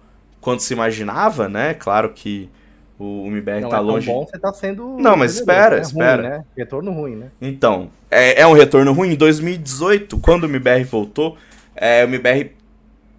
quanto se imaginava, né? Claro que o MBR não tá é longe. bom, você tá sendo. Não, mas espera, né? espera. Ruim, né? Retorno ruim, né? Então, é, é um retorno ruim. Em 2018, quando o MBR voltou, é, o MBR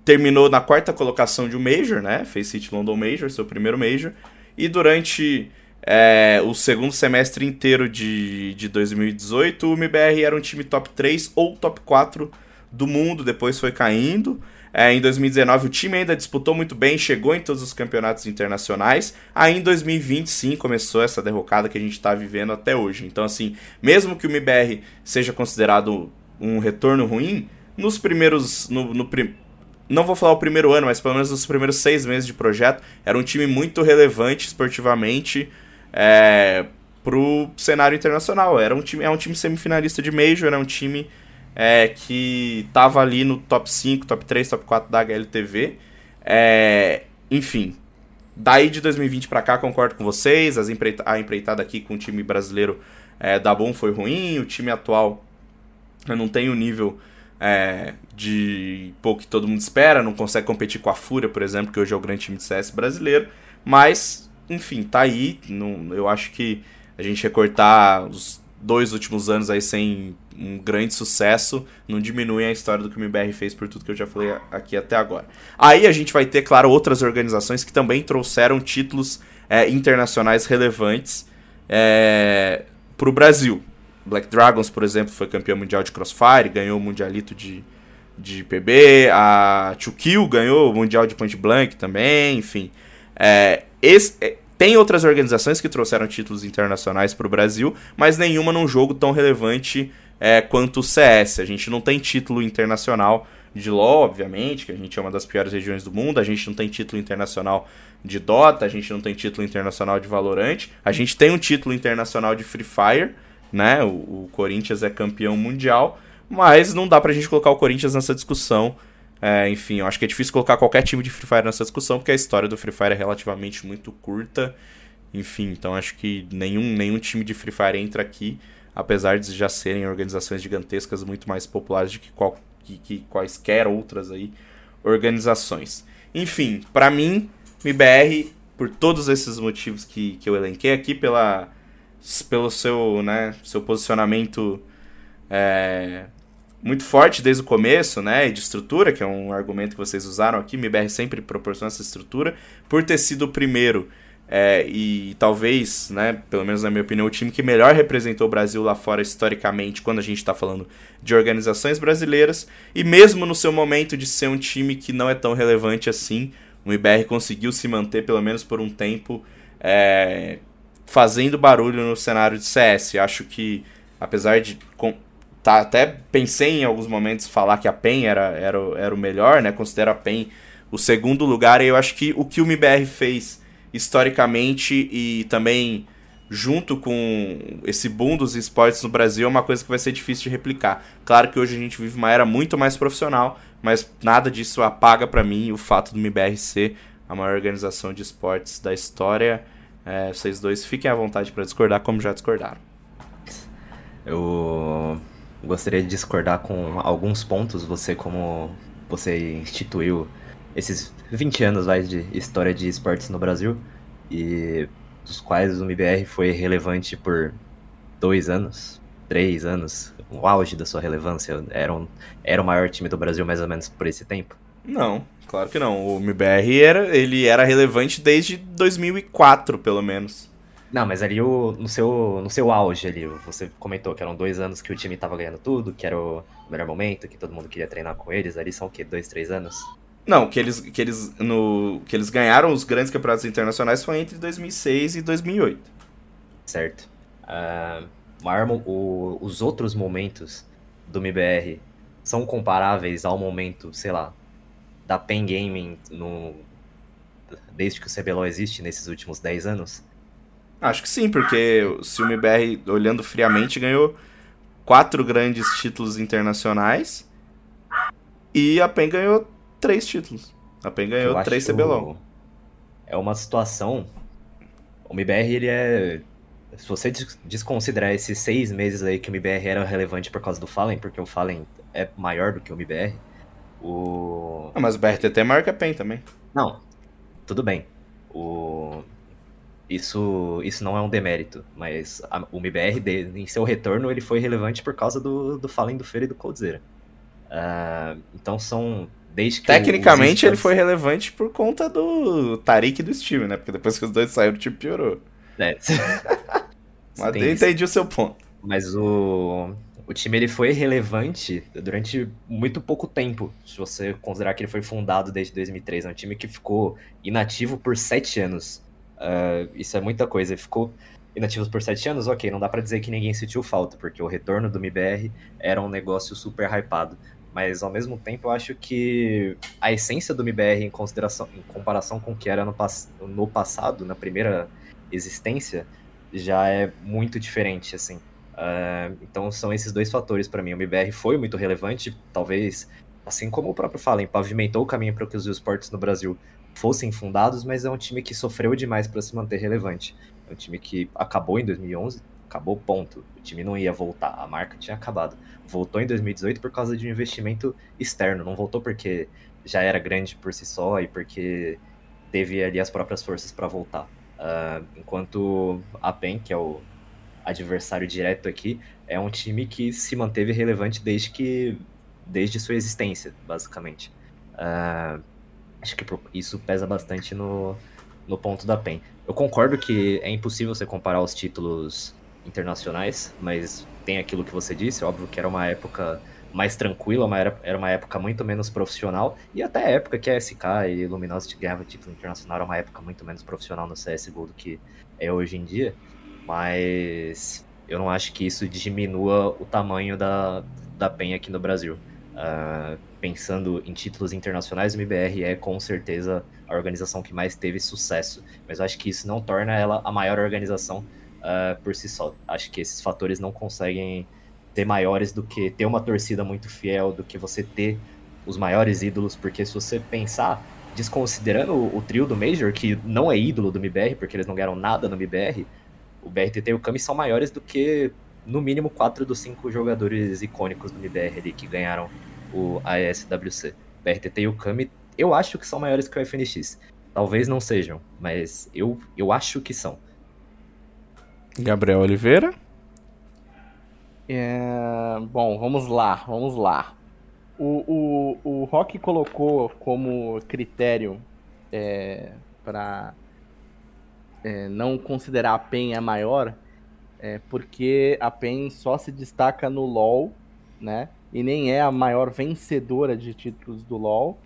terminou na quarta colocação de um Major, né? Fez City London Major, seu primeiro Major. E durante é, o segundo semestre inteiro de, de 2018, o MBR era um time top 3 ou top 4 do mundo, depois foi caindo. É, em 2019 o time ainda disputou muito bem, chegou em todos os campeonatos internacionais. Aí em 2020 sim começou essa derrocada que a gente está vivendo até hoje. Então assim, mesmo que o MBR seja considerado um retorno ruim, nos primeiros, no, no não vou falar o primeiro ano, mas pelo menos nos primeiros seis meses de projeto, era um time muito relevante esportivamente é, pro cenário internacional. Era um time, é um time semifinalista de Major, era um time é, que tava ali no top 5, top 3, top 4 da HLTV. É, enfim, daí de 2020 para cá, concordo com vocês, as empreita a empreitada aqui com o time brasileiro é, da Bom foi ruim, o time atual não tem o nível é, de pô, que todo mundo espera, não consegue competir com a Fúria, por exemplo, que hoje é o grande time de CS brasileiro, mas, enfim, tá aí, não, eu acho que a gente recortar os dois últimos anos aí sem um grande sucesso, não diminui a história do que o MBR fez por tudo que eu já falei aqui até agora. Aí a gente vai ter, claro, outras organizações que também trouxeram títulos é, internacionais relevantes é, para o Brasil. Black Dragons, por exemplo, foi campeão mundial de Crossfire, ganhou o Mundialito de, de PB. A 2Kill ganhou o Mundial de Point Blank também, enfim. É, esse, é, tem outras organizações que trouxeram títulos internacionais para o Brasil, mas nenhuma num jogo tão relevante é, quanto o CS. A gente não tem título internacional de LoL, obviamente, que a gente é uma das piores regiões do mundo, a gente não tem título internacional de Dota, a gente não tem título internacional de Valorant, a gente tem um título internacional de Free Fire, né? O, o Corinthians é campeão mundial, mas não dá pra gente colocar o Corinthians nessa discussão. É, enfim, eu acho que é difícil colocar qualquer time de Free Fire nessa discussão, porque a história do Free Fire é relativamente muito curta. Enfim, então acho que nenhum, nenhum time de Free Fire entra aqui, apesar de já serem organizações gigantescas muito mais populares do que, qual, que, que quaisquer outras aí organizações. Enfim, para mim, MBR, por todos esses motivos que, que eu elenquei aqui, pela, pelo seu, né, seu posicionamento é, muito forte desde o começo, né, e de estrutura, que é um argumento que vocês usaram aqui, MBR sempre proporciona essa estrutura, por ter sido o primeiro é, e talvez, né, pelo menos na minha opinião, o time que melhor representou o Brasil lá fora historicamente, quando a gente está falando de organizações brasileiras, e mesmo no seu momento de ser um time que não é tão relevante assim, o IBR conseguiu se manter pelo menos por um tempo é, fazendo barulho no cenário de CS. Acho que, apesar de. Com, tá, até pensei em alguns momentos falar que a PEN era, era, era o melhor, né? Considero a PEN o segundo lugar, e eu acho que o que o MBR fez historicamente e também junto com esse boom dos esportes no Brasil é uma coisa que vai ser difícil de replicar. Claro que hoje a gente vive uma era muito mais profissional, mas nada disso apaga para mim o fato do MBR ser a maior organização de esportes da história. É, vocês dois fiquem à vontade para discordar, como já discordaram. Eu gostaria de discordar com alguns pontos. Você, como você instituiu esses 20 anos vai, de história de esportes no Brasil, e dos quais o MBR foi relevante por dois anos, três anos, o auge da sua relevância. Era, um, era o maior time do Brasil mais ou menos por esse tempo? Não, claro que não. O MBR era, ele era relevante desde 2004, pelo menos. Não, mas ali o, no, seu, no seu auge ali, você comentou que eram dois anos que o time tava ganhando tudo, que era o melhor momento, que todo mundo queria treinar com eles. Ali são o quê? Dois, três anos? Não, que eles, que eles, no, que eles ganharam os grandes campeonatos internacionais foi entre 2006 e 2008. Certo. Uh, o, os outros momentos do MBR são comparáveis ao momento, sei lá, da Pen Gaming no, desde que o CBLOL existe nesses últimos 10 anos? Acho que sim, porque se o MBR, olhando friamente, ganhou quatro grandes títulos internacionais e a PEN ganhou três títulos. A PEN ganhou três CBLOL. É uma situação. O MBR, ele é. Se você desconsiderar esses seis meses aí que o MBR era relevante por causa do Fallen, porque o Fallen é maior do que o MBR, o. Ah, mas o BRTT marca PEN também. Não, tudo bem. O... Isso, isso não é um demérito, mas a, o MBR, de, em seu retorno, ele foi relevante por causa do, do Fallen do Feira e do Coldzera. Uh, então são que Tecnicamente ele foi relevante por conta do Tarik e do Steve, né? Porque depois que os dois saíram, o time piorou. É. Mas eu entendi o seu ponto. Mas o, o time ele foi relevante durante muito pouco tempo. Se você considerar que ele foi fundado desde 2003. É um time que ficou inativo por sete anos. Uh, isso é muita coisa. Ele ficou inativo por sete anos, ok, não dá para dizer que ninguém sentiu falta, porque o retorno do MBR era um negócio super hypado. Mas ao mesmo tempo eu acho que a essência do MBR em consideração, em comparação com o que era no, no passado, na primeira existência, já é muito diferente, assim. Uh, então são esses dois fatores para mim. O MBR foi muito relevante, talvez, assim como o próprio Fallen, pavimentou o caminho para que os esportes no Brasil fossem fundados, mas é um time que sofreu demais para se manter relevante. É um time que acabou em 2011, acabou ponto. O time não ia voltar, a marca tinha acabado. Voltou em 2018 por causa de um investimento externo, não voltou porque já era grande por si só e porque teve ali as próprias forças para voltar. Uh, enquanto a PEN, que é o adversário direto aqui, é um time que se manteve relevante desde que desde sua existência, basicamente. Uh, acho que isso pesa bastante no, no ponto da PEN. Eu concordo que é impossível você comparar os títulos internacionais, mas tem aquilo que você disse, óbvio que era uma época mais tranquila, uma era, era uma época muito menos profissional, e até a época que a SK e Luminosity ganhavam título internacional era uma época muito menos profissional no CSGO do que é hoje em dia, mas eu não acho que isso diminua o tamanho da, da PEN aqui no Brasil. Uh, pensando em títulos internacionais, o MBR é com certeza a organização que mais teve sucesso. Mas eu acho que isso não torna ela a maior organização uh, por si só. Acho que esses fatores não conseguem ser maiores do que ter uma torcida muito fiel, do que você ter os maiores ídolos, porque se você pensar, desconsiderando o, trio do Major, que não é ídolo do MBR, porque eles não ganharam nada no MBR, o BRTT e o Kami são maiores do que, no mínimo, quatro dos cinco jogadores icônicos do MBR ali, que ganharam o AESWC. O BRTT e o Kami, eu acho que são maiores que o FNX. Talvez não sejam, mas eu, eu acho que são. Gabriel Oliveira? É, bom, vamos lá, vamos lá. O, o, o Rock colocou como critério é, para é, não considerar a PEN a maior, é, porque a PEN só se destaca no LoL, né? E nem é a maior vencedora de títulos do LoL,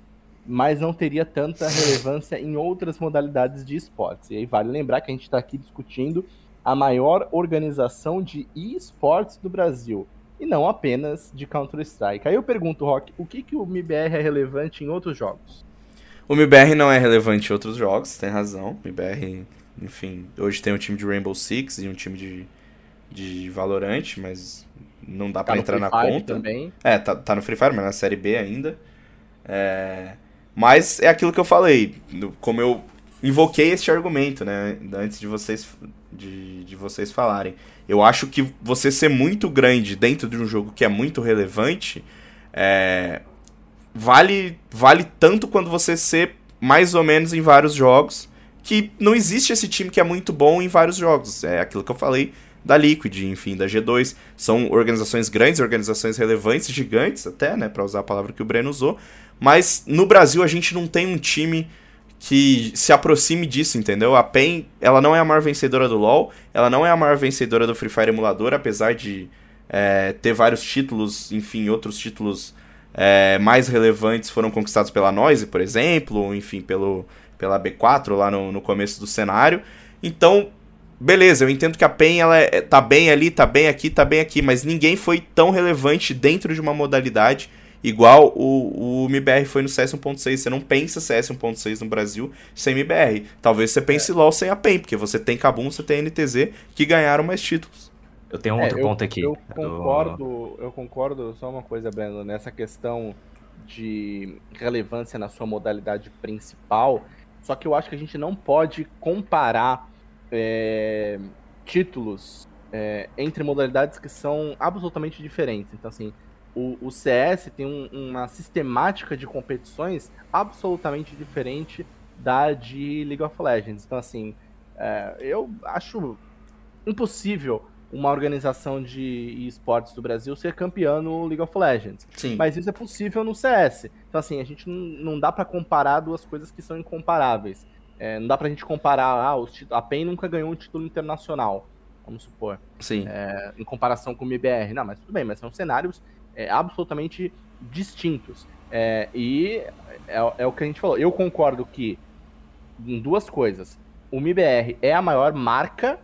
mas não teria tanta relevância em outras modalidades de esportes. E aí vale lembrar que a gente está aqui discutindo a maior organização de esportes do Brasil. E não apenas de Counter-Strike. Aí eu pergunto, Rock, o que, que o MIBR é relevante em outros jogos? O MIBR não é relevante em outros jogos, tem razão. O MIBR, enfim, hoje tem um time de Rainbow Six e um time de, de Valorant, mas não dá tá para entrar na conta. Também. É, tá, tá no Free Fire, mas na série B ainda. É... Mas é aquilo que eu falei, como eu invoquei este argumento, né, antes de vocês de, de vocês falarem. Eu acho que você ser muito grande dentro de um jogo que é muito relevante é, vale, vale tanto quanto você ser mais ou menos em vários jogos. Que não existe esse time que é muito bom em vários jogos. É aquilo que eu falei da Liquid, enfim, da G2. São organizações grandes, organizações relevantes, gigantes até, né, para usar a palavra que o Breno usou. Mas no Brasil a gente não tem um time que se aproxime disso, entendeu? A PEN, ela não é a maior vencedora do LoL, ela não é a maior vencedora do Free Fire Emulador, apesar de é, ter vários títulos, enfim, outros títulos é, mais relevantes foram conquistados pela Noise, por exemplo, ou enfim, pelo, pela B4 lá no, no começo do cenário. Então, beleza, eu entendo que a PEN ela é, tá bem ali, tá bem aqui, tá bem aqui, mas ninguém foi tão relevante dentro de uma modalidade Igual o, o MBR foi no CS 1.6. Você não pensa CS 1.6 no Brasil sem MBR. Talvez você pense é. LoL sem a PEN, porque você tem Kabum, você tem NTZ, que ganharam mais títulos. Eu tenho um é, outro eu, ponto aqui. Eu concordo, eu concordo, só uma coisa, Breno, nessa questão de relevância na sua modalidade principal. Só que eu acho que a gente não pode comparar é, títulos é, entre modalidades que são absolutamente diferentes. Então, assim, o, o CS tem um, uma sistemática de competições absolutamente diferente da de League of Legends. Então, assim, é, eu acho impossível uma organização de esportes do Brasil ser campeã no League of Legends. Sim. Mas isso é possível no CS. Então, assim, a gente não, não dá para comparar duas coisas que são incomparáveis. É, não dá pra gente comparar, ah, os a PEN nunca ganhou um título internacional, vamos supor. Sim. É, em comparação com o MBR. Não, mas tudo bem, mas são cenários é, absolutamente distintos. É, e é, é, o que a gente falou. Eu concordo que em duas coisas. O MIBR é a maior marca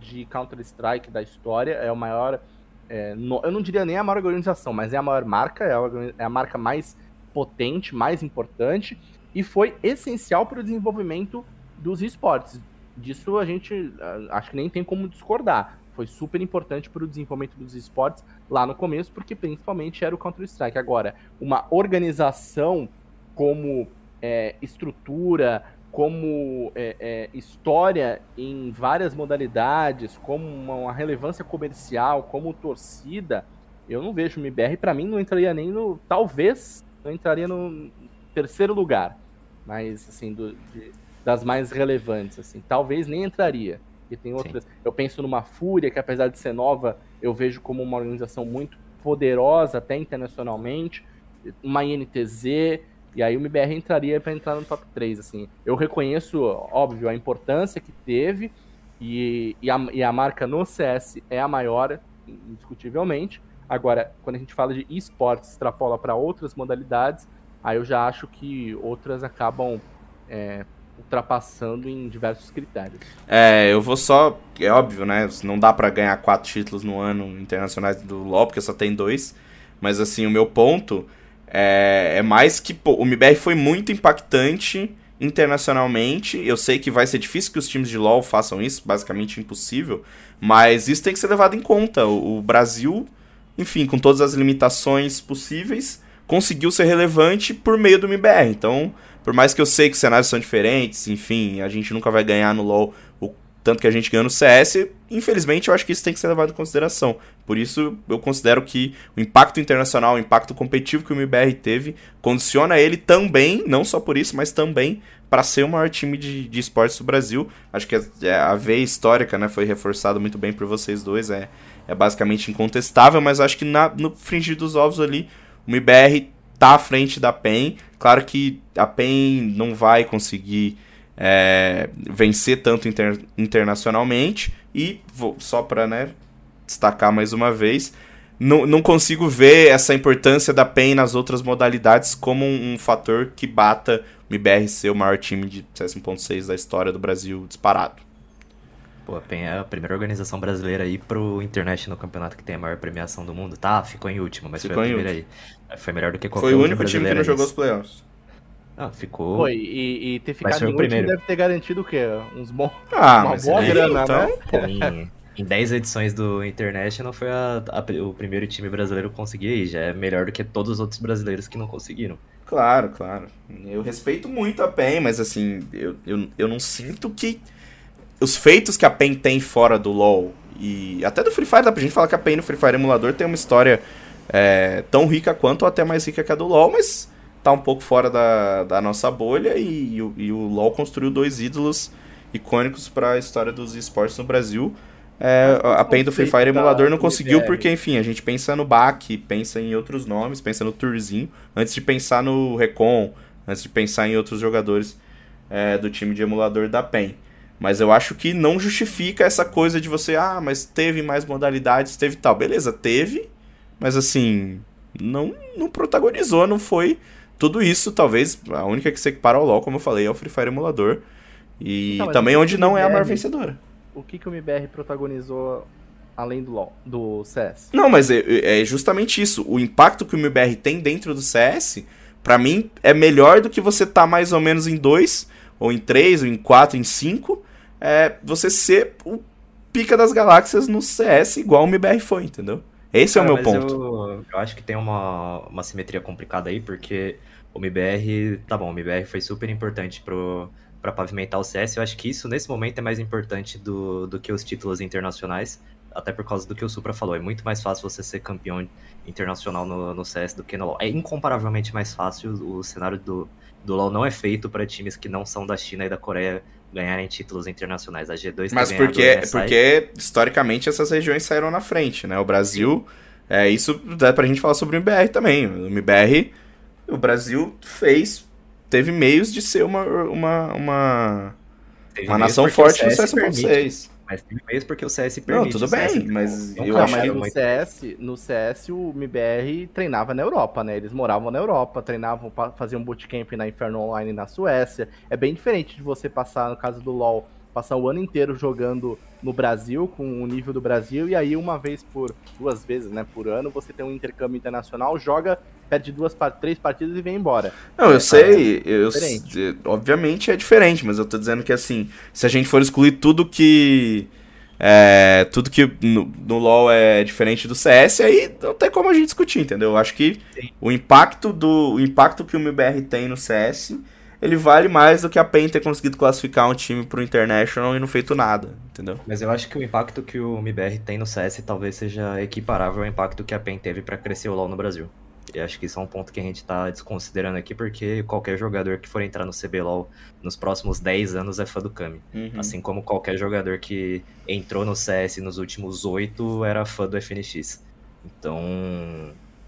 de Counter-Strike da história, é o maior. É, no, eu não diria nem a maior organização, mas é a maior marca, é a, é a marca mais potente, mais importante, e foi essencial para o desenvolvimento dos esportes. Disso a gente acho que nem tem como discordar foi super importante para o desenvolvimento dos esportes lá no começo, porque principalmente era o Counter-Strike. Agora, uma organização como é, estrutura, como é, é, história em várias modalidades, como uma, uma, relevância comercial, como torcida, eu não vejo o MBR, para mim não entraria nem no, talvez, não entraria no terceiro lugar, mas assim, do, de, das mais relevantes, assim, talvez nem entraria porque tem outras. Sim. Eu penso numa Fúria, que apesar de ser nova, eu vejo como uma organização muito poderosa, até internacionalmente. Uma INTZ, e aí o MBR entraria para entrar no top 3. Assim. Eu reconheço, óbvio, a importância que teve, e, e, a, e a marca no CS é a maior, indiscutivelmente. Agora, quando a gente fala de esportes, extrapola para outras modalidades, aí eu já acho que outras acabam é, ultrapassando em diversos critérios. É, eu vou só. É óbvio, né? Não dá para ganhar quatro títulos no ano internacionais do LoL, porque só tem dois. Mas assim, o meu ponto É, é mais que, pô, o MBR foi muito impactante internacionalmente. Eu sei que vai ser difícil que os times de LoL façam isso, basicamente impossível, mas isso tem que ser levado em conta. O, o Brasil, enfim, com todas as limitações possíveis, conseguiu ser relevante por meio do MBR. Então, por mais que eu sei que os cenários são diferentes, enfim, a gente nunca vai ganhar no LoL o tanto que a gente ganha no CS, infelizmente eu acho que isso tem que ser levado em consideração. Por isso eu considero que o impacto internacional, o impacto competitivo que o MBR teve, condiciona ele também, não só por isso, mas também para ser o maior time de, de esportes do Brasil. Acho que a, é, a veia histórica né, foi reforçada muito bem por vocês dois, é, é basicamente incontestável, mas acho que na, no fringir dos ovos ali, o MBR tá à frente da PEN. Claro que a PEN não vai conseguir é, vencer tanto inter, internacionalmente. E, vou, só para né, destacar mais uma vez, não, não consigo ver essa importância da PEN nas outras modalidades como um, um fator que bata o MBR ser o maior time de CS 1.6 da história do Brasil disparado. Pô, a PEN é a primeira organização brasileira aí pro Internet no campeonato que tem a maior premiação do mundo. Tá, ficou em último, mas ficou foi a primeira aí. Foi melhor do que qualquer Foi o único time que não jogou os playoffs. Ah, ficou. Foi, e, e ter ficado em último deve ter garantido o quê? Uns bons. Ah, uma boa grana, então, né? Pô, em, em 10 edições do International foi a, a, o primeiro time brasileiro que conseguiu ir. Já é melhor do que todos os outros brasileiros que não conseguiram. Claro, claro. Eu respeito muito a PEN, mas assim, eu, eu, eu não sinto que os feitos que a PEN tem fora do LoL e até do Free Fire, dá pra gente falar que a PEN no Free Fire emulador tem uma história é, tão rica quanto ou até mais rica que a do LoL, mas tá um pouco fora da, da nossa bolha e, e, e o LoL construiu dois ídolos icônicos para a história dos esportes no Brasil. É, a PEN do Free Fire emulador não conseguiu porque, enfim, a gente pensa no BAC, pensa em outros nomes, pensa no Tourzinho, antes de pensar no Recon, antes de pensar em outros jogadores é, do time de emulador da PEN. Mas eu acho que não justifica essa coisa de você, ah, mas teve mais modalidades, teve tal. Beleza, teve, mas assim, não, não protagonizou, não foi tudo isso, talvez, a única que se equipara ao LoL, como eu falei, é o Free Fire emulador. E então, também onde não é a maior vencedora. O que, que o MBR protagonizou além do LoL, do CS? Não, mas é, é justamente isso. O impacto que o MBR tem dentro do CS, para mim, é melhor do que você tá mais ou menos em dois, ou em três, ou em quatro, em cinco. É você ser o pica das galáxias no CS, igual o MBR foi, entendeu? Esse Cara, é o meu ponto. Eu, eu, acho que tem uma, uma simetria complicada aí, porque o MBR, tá bom, o MBR foi super importante pro, para pavimentar o CS. Eu acho que isso, nesse momento, é mais importante do, do que os títulos internacionais, até por causa do que o Supra falou. É muito mais fácil você ser campeão internacional no, no CS do que no LoL. É incomparavelmente mais fácil. O cenário do, do LoL não é feito para times que não são da China e da Coreia ganharem títulos internacionais. A G2 Mas porque, porque historicamente essas regiões saíram na frente, né? O Brasil, é, isso dá pra gente falar sobre o MBR também. O MBR o Brasil fez, teve meios de ser uma, uma, uma, uma nação forte no CS 1.6. Mas teve meios porque o CS permite. Não, tudo bem, mas eu acho que no CS, no CS o MBR treinava na Europa, né? Eles moravam na Europa, treinavam, faziam bootcamp na Inferno Online na Suécia. É bem diferente de você passar, no caso do LoL, passar o ano inteiro jogando no Brasil, com o nível do Brasil, e aí uma vez por, duas vezes, né, por ano, você tem um intercâmbio internacional, joga, perde duas, três partidas e vem embora. Não, eu é, sei, é eu, obviamente é diferente, mas eu tô dizendo que assim, se a gente for excluir tudo que... É, tudo que no, no, LoL é diferente do CS, aí não tem como a gente discutir, entendeu? Eu acho que Sim. o impacto do o impacto que o MBR tem no CS ele vale mais do que a PEN ter conseguido classificar um time pro International e não feito nada, entendeu? Mas eu acho que o impacto que o MBR tem no CS talvez seja equiparável ao impacto que a PEN teve para crescer o LoL no Brasil. E acho que isso é um ponto que a gente tá desconsiderando aqui, porque qualquer jogador que for entrar no CBLOL nos próximos 10 anos é fã do Kami. Uhum. Assim como qualquer jogador que entrou no CS nos últimos 8 era fã do FNX. Então.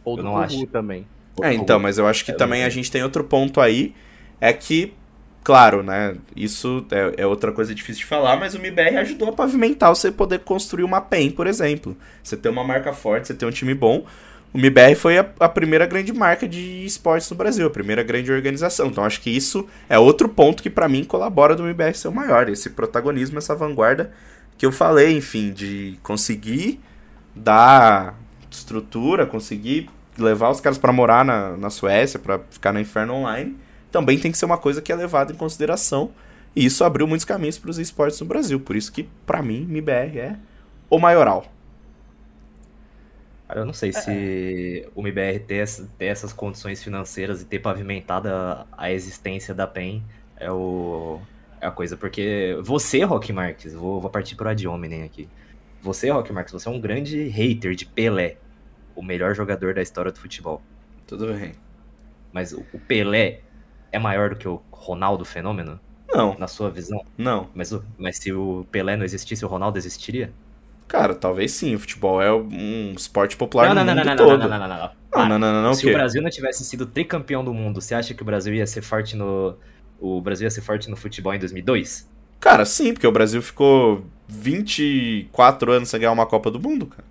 Ou do eu não acho. também. É, então, mas eu acho que é, também a gente tem outro ponto aí, é que, claro, né? Isso é, é, outra coisa difícil de falar, mas o MBR ajudou a pavimentar você poder construir uma PEN, por exemplo. Você ter uma marca forte, você ter um time bom. O MBR foi a, a, primeira grande marca de esportes no Brasil, a primeira grande organização. Então acho que isso é outro ponto que para mim colabora do MBR ser o maior, esse protagonismo, essa vanguarda que eu falei, enfim, de conseguir dar estrutura, conseguir levar os caras pra morar na, na Suécia, pra ficar no inferno online, também tem que ser uma coisa que é levada em consideração. E isso abriu muitos caminhos para os esportes no Brasil. Por isso que, pra mim, MBR é o maioral. Cara, eu não sei se o MBR ter, ter essas condições financeiras e ter pavimentada a existência da PEN é, o, é a coisa. Porque você, Rock Marques, vou, vou partir pro Ad hominem aqui. Você, Rock Marques, você é um grande hater de Pelé, o melhor jogador da história do futebol. Tudo bem. Mas o o Pelé é maior do que o Ronaldo Fenômeno, Não, na sua visão? não. Mas, mas se o Pelé não existisse, o Ronaldo existiria? Cara, talvez sim. O futebol é um esporte popular Não, no não, não, mundo não, não, todo. não, não, não, não, não. Não, Para. não, não, não, Se o? Brasil não tivesse sido tricampeão do mundo, você acha que o Brasil ia ser forte no. O Brasil ia ser forte no futebol em 2002? Cara, sim, porque o Brasil ficou 24 anos sem ganhar uma Copa do Mundo, cara.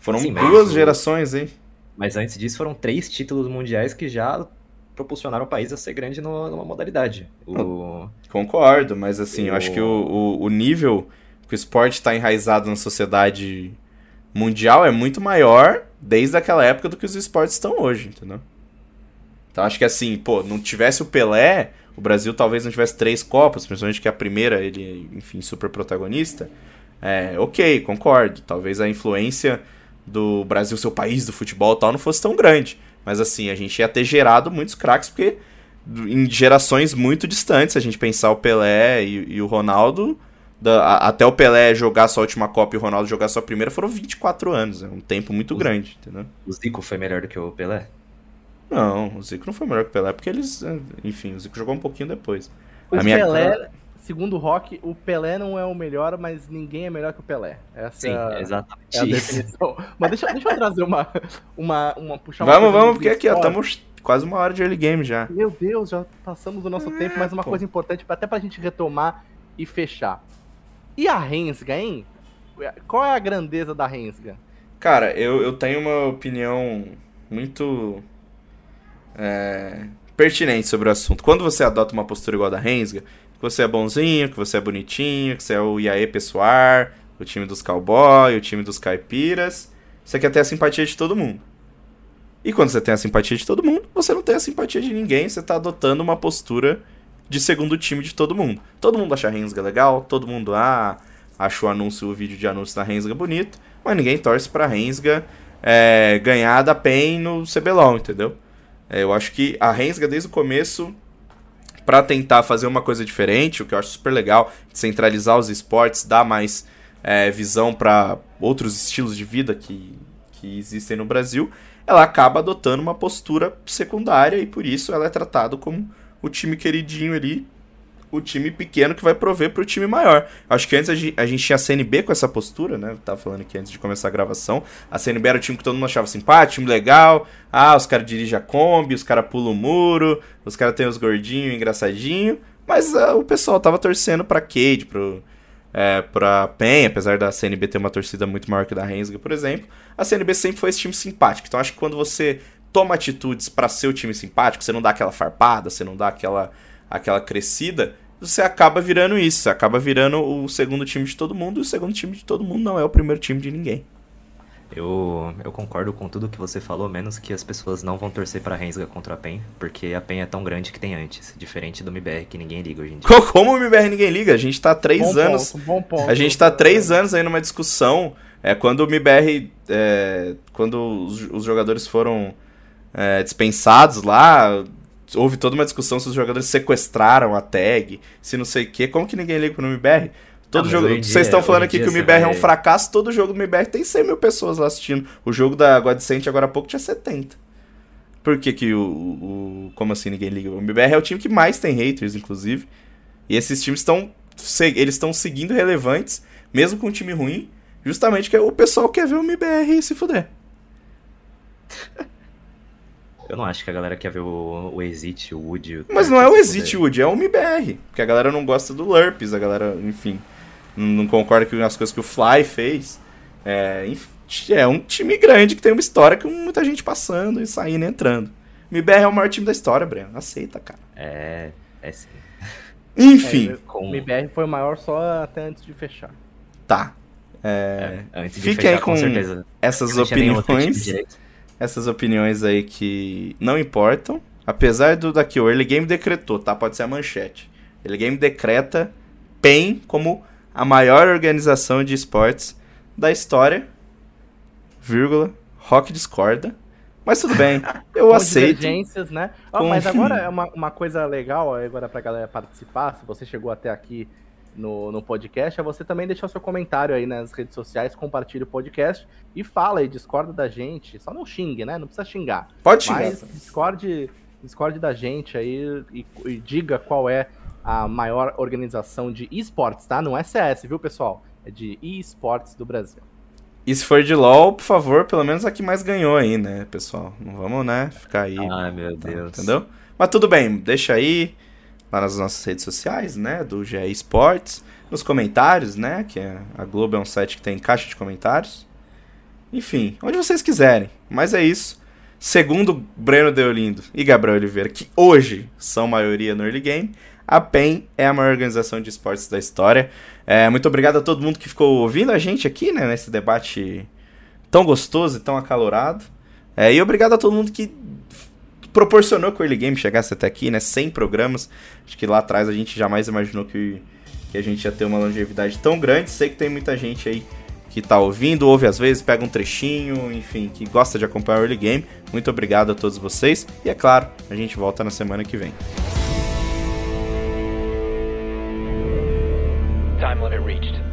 Foram Sim, mas duas o- gerações, hein? Mas antes disso foram três títulos mundiais que já propulsionaram o país a ser grande no- numa modalidade. O... Concordo, mas assim, eu O- acho que o, o, nível que o esporte está enraizado na sociedade mundial é muito maior desde aquela época do que os esportes estão hoje, entendeu? Então acho que assim, pô, não tivesse o Pelé, o Brasil talvez não tivesse três Copas, principalmente que a primeira, ele, enfim, super protagonista. É, ok, concordo. Talvez a influência do Brasil, seu país do futebol e tal, não fosse tão grande. Mas assim, a gente ia ter gerado muitos craques, porque em gerações muito distantes, a gente pensar o Pelé e, e o Ronaldo, da- a- até o Pelé jogar sua última Copa e o Ronaldo jogar sua primeira, foram 24 anos. É um tempo muito Os- grande, entendeu? o Zico foi melhor do que o Pelé? Não, o Zico não foi melhor que o Pelé, porque eles. é, Enfim, o Zico jogou um pouquinho depois. O A minha- Pelé, segundo o Rock, o Pelé não é o melhor, mas ninguém é melhor que o Pelé. Essa Sim, é a- exatamente é a isso. definição. Mas deixa, deixa eu trazer uma. uma, uma puxar uma vamos, vamos, porque aqui, ó, estamos quase uma hora de early game já. Meu Deus, já passamos do nosso tempo, mas uma pô. coisa importante, até pra gente retomar e fechar. E a Rensga, hein? Qual é a grandeza da Rensga? Cara, eu, eu tenho uma opinião muito é, pertinente sobre o assunto. Quando você adota uma postura igual a da Rensga, que você é bonzinho, que você é bonitinho, que você é o Iaê pessoar, o time dos cowboy, o time dos caipiras, você quer ter a simpatia de todo mundo. E quando você tem a simpatia de todo mundo, você não tem a simpatia de ninguém, você tá adotando uma postura de segundo time de todo mundo. Todo mundo acha a Rensga legal, todo mundo ah, acha o anúncio, o vídeo de anúncio da Rensga bonito, mas ninguém torce pra Rensga é, ganhar da PEN no CBLOL, entendeu? É, eu acho que a Rensga, desde o começo, pra tentar fazer uma coisa diferente, o que eu acho super legal, centralizar os esportes, dar mais é, visão pra outros estilos de vida que, que existem no Brasil, ela acaba adotando uma postura secundária e por isso ela é tratada como o time queridinho ali, o time pequeno que vai prover pro time maior. Acho que antes a gen- a gente tinha a CNB com essa postura, né? Eu tava falando aqui antes de começar a gravação. A CNB era o time que todo mundo achava simpático, time legal. Ah, os caras dirigem a Kombi, os caras pulam o muro, os caras têm os gordinhos, engraçadinho. Mas ah, o pessoal tava torcendo pra Cade, pro, é, pra PEN, apesar da CNB ter uma torcida muito maior que da Rensga, por exemplo. A CNB sempre foi esse time simpático. Então acho que quando você toma atitudes pra ser o time simpático, você não dá aquela farpada, você não dá aquela, aquela crescida, você acaba virando isso. Você acaba virando o segundo time de todo mundo, e o segundo time de todo mundo não é o primeiro time de ninguém. Eu, eu concordo com tudo que você falou, menos que as pessoas não vão torcer pra Rensga contra a PEN, porque a PEN é tão grande que tem antes, diferente do MBR que ninguém liga hoje em dia. Como o MBR ninguém liga? A gente tá há três Bom anos. ponto, bom ponto. A gente tá há três anos aí numa discussão. É, quando o MBR. é, quando os, os jogadores foram é, dispensados lá, houve toda uma discussão se os jogadores sequestraram a tag, se não sei o quê. Como que ninguém liga pro MBR? Todo Ah, jogo. Vocês estão falando aqui que o MBR é um vai- fracasso, todo jogo do MBR tem 100 mil pessoas lá assistindo. O jogo da Godsent agora há pouco tinha 70. Por que, que o, o- Como assim ninguém liga? O MBR é o time que mais tem haters, inclusive. E esses times estão. Eles estão seguindo relevantes, mesmo com um time ruim, justamente que o pessoal quer ver o MBR se fuder. Eu não acho que a galera quer ver o, o Exit, o Wood. o Mas não é o Exit. Wood, é o MBR. Porque a galera não gosta do Lurps, a galera, enfim, não, concorda com as coisas que o Fly fez. É, é um time grande que tem uma história com muita gente passando e saindo e entrando. O MBR é o maior time da história, Breno. Aceita, cara. É, é sim. Enfim, O MBR foi o maior só até antes de fechar. tá. É, Antes de Fiquem fechar, aí com certeza. essas time opiniões. Essas opiniões aí que não importam. Apesar do daqui, o Early Game decretou, tá? Pode ser a manchete. Early Game decreta PEN como a maior organização de esportes da história, vírgula, Rock discorda. Mas tudo bem, eu Com aceito. divergências, né? Com- Mas agora é uma, uma coisa legal agora pra galera participar, se você chegou até aqui no, no podcast, é você também deixar o seu comentário aí nas redes sociais, compartilha o podcast e fala aí, discorda da gente. Só não xingue, né? Não precisa xingar. Pode xingar. Mas discorde, discorde da gente aí e, e diga qual é a maior organização de esportes, tá? Não é CS, viu, pessoal? É de esportes do Brasil. E se for de LoL, por favor, pelo menos a que mais ganhou aí, né, pessoal? Não vamos, né, ficar aí. Ai, meu tá, Deus. Entendeu? Mas tudo bem, deixa aí lá nas nossas redes sociais, né, do GE Esportes, nos comentários, né, que é, a Globo é um site que tem caixa de comentários. Enfim, onde vocês quiserem. Mas é isso. Segundo Breno Deolindo e Gabriel Oliveira, que hoje são maioria no Early Game, a PEN é a maior organização de esportes da história. É, muito obrigado a todo mundo que ficou ouvindo a gente aqui, né, nesse debate tão gostoso e tão acalorado. É, e obrigado a todo mundo que proporcionou que o Early Game chegasse até aqui, né, 100 programas. Acho que lá atrás a gente jamais imaginou que, que a gente ia ter uma longevidade tão grande. Sei que tem muita gente aí que tá ouvindo, ouve às vezes, pega um trechinho, enfim, que gosta de acompanhar o Early Game. Muito obrigado a todos vocês. E é claro, a gente volta na semana que vem. Time limit reached.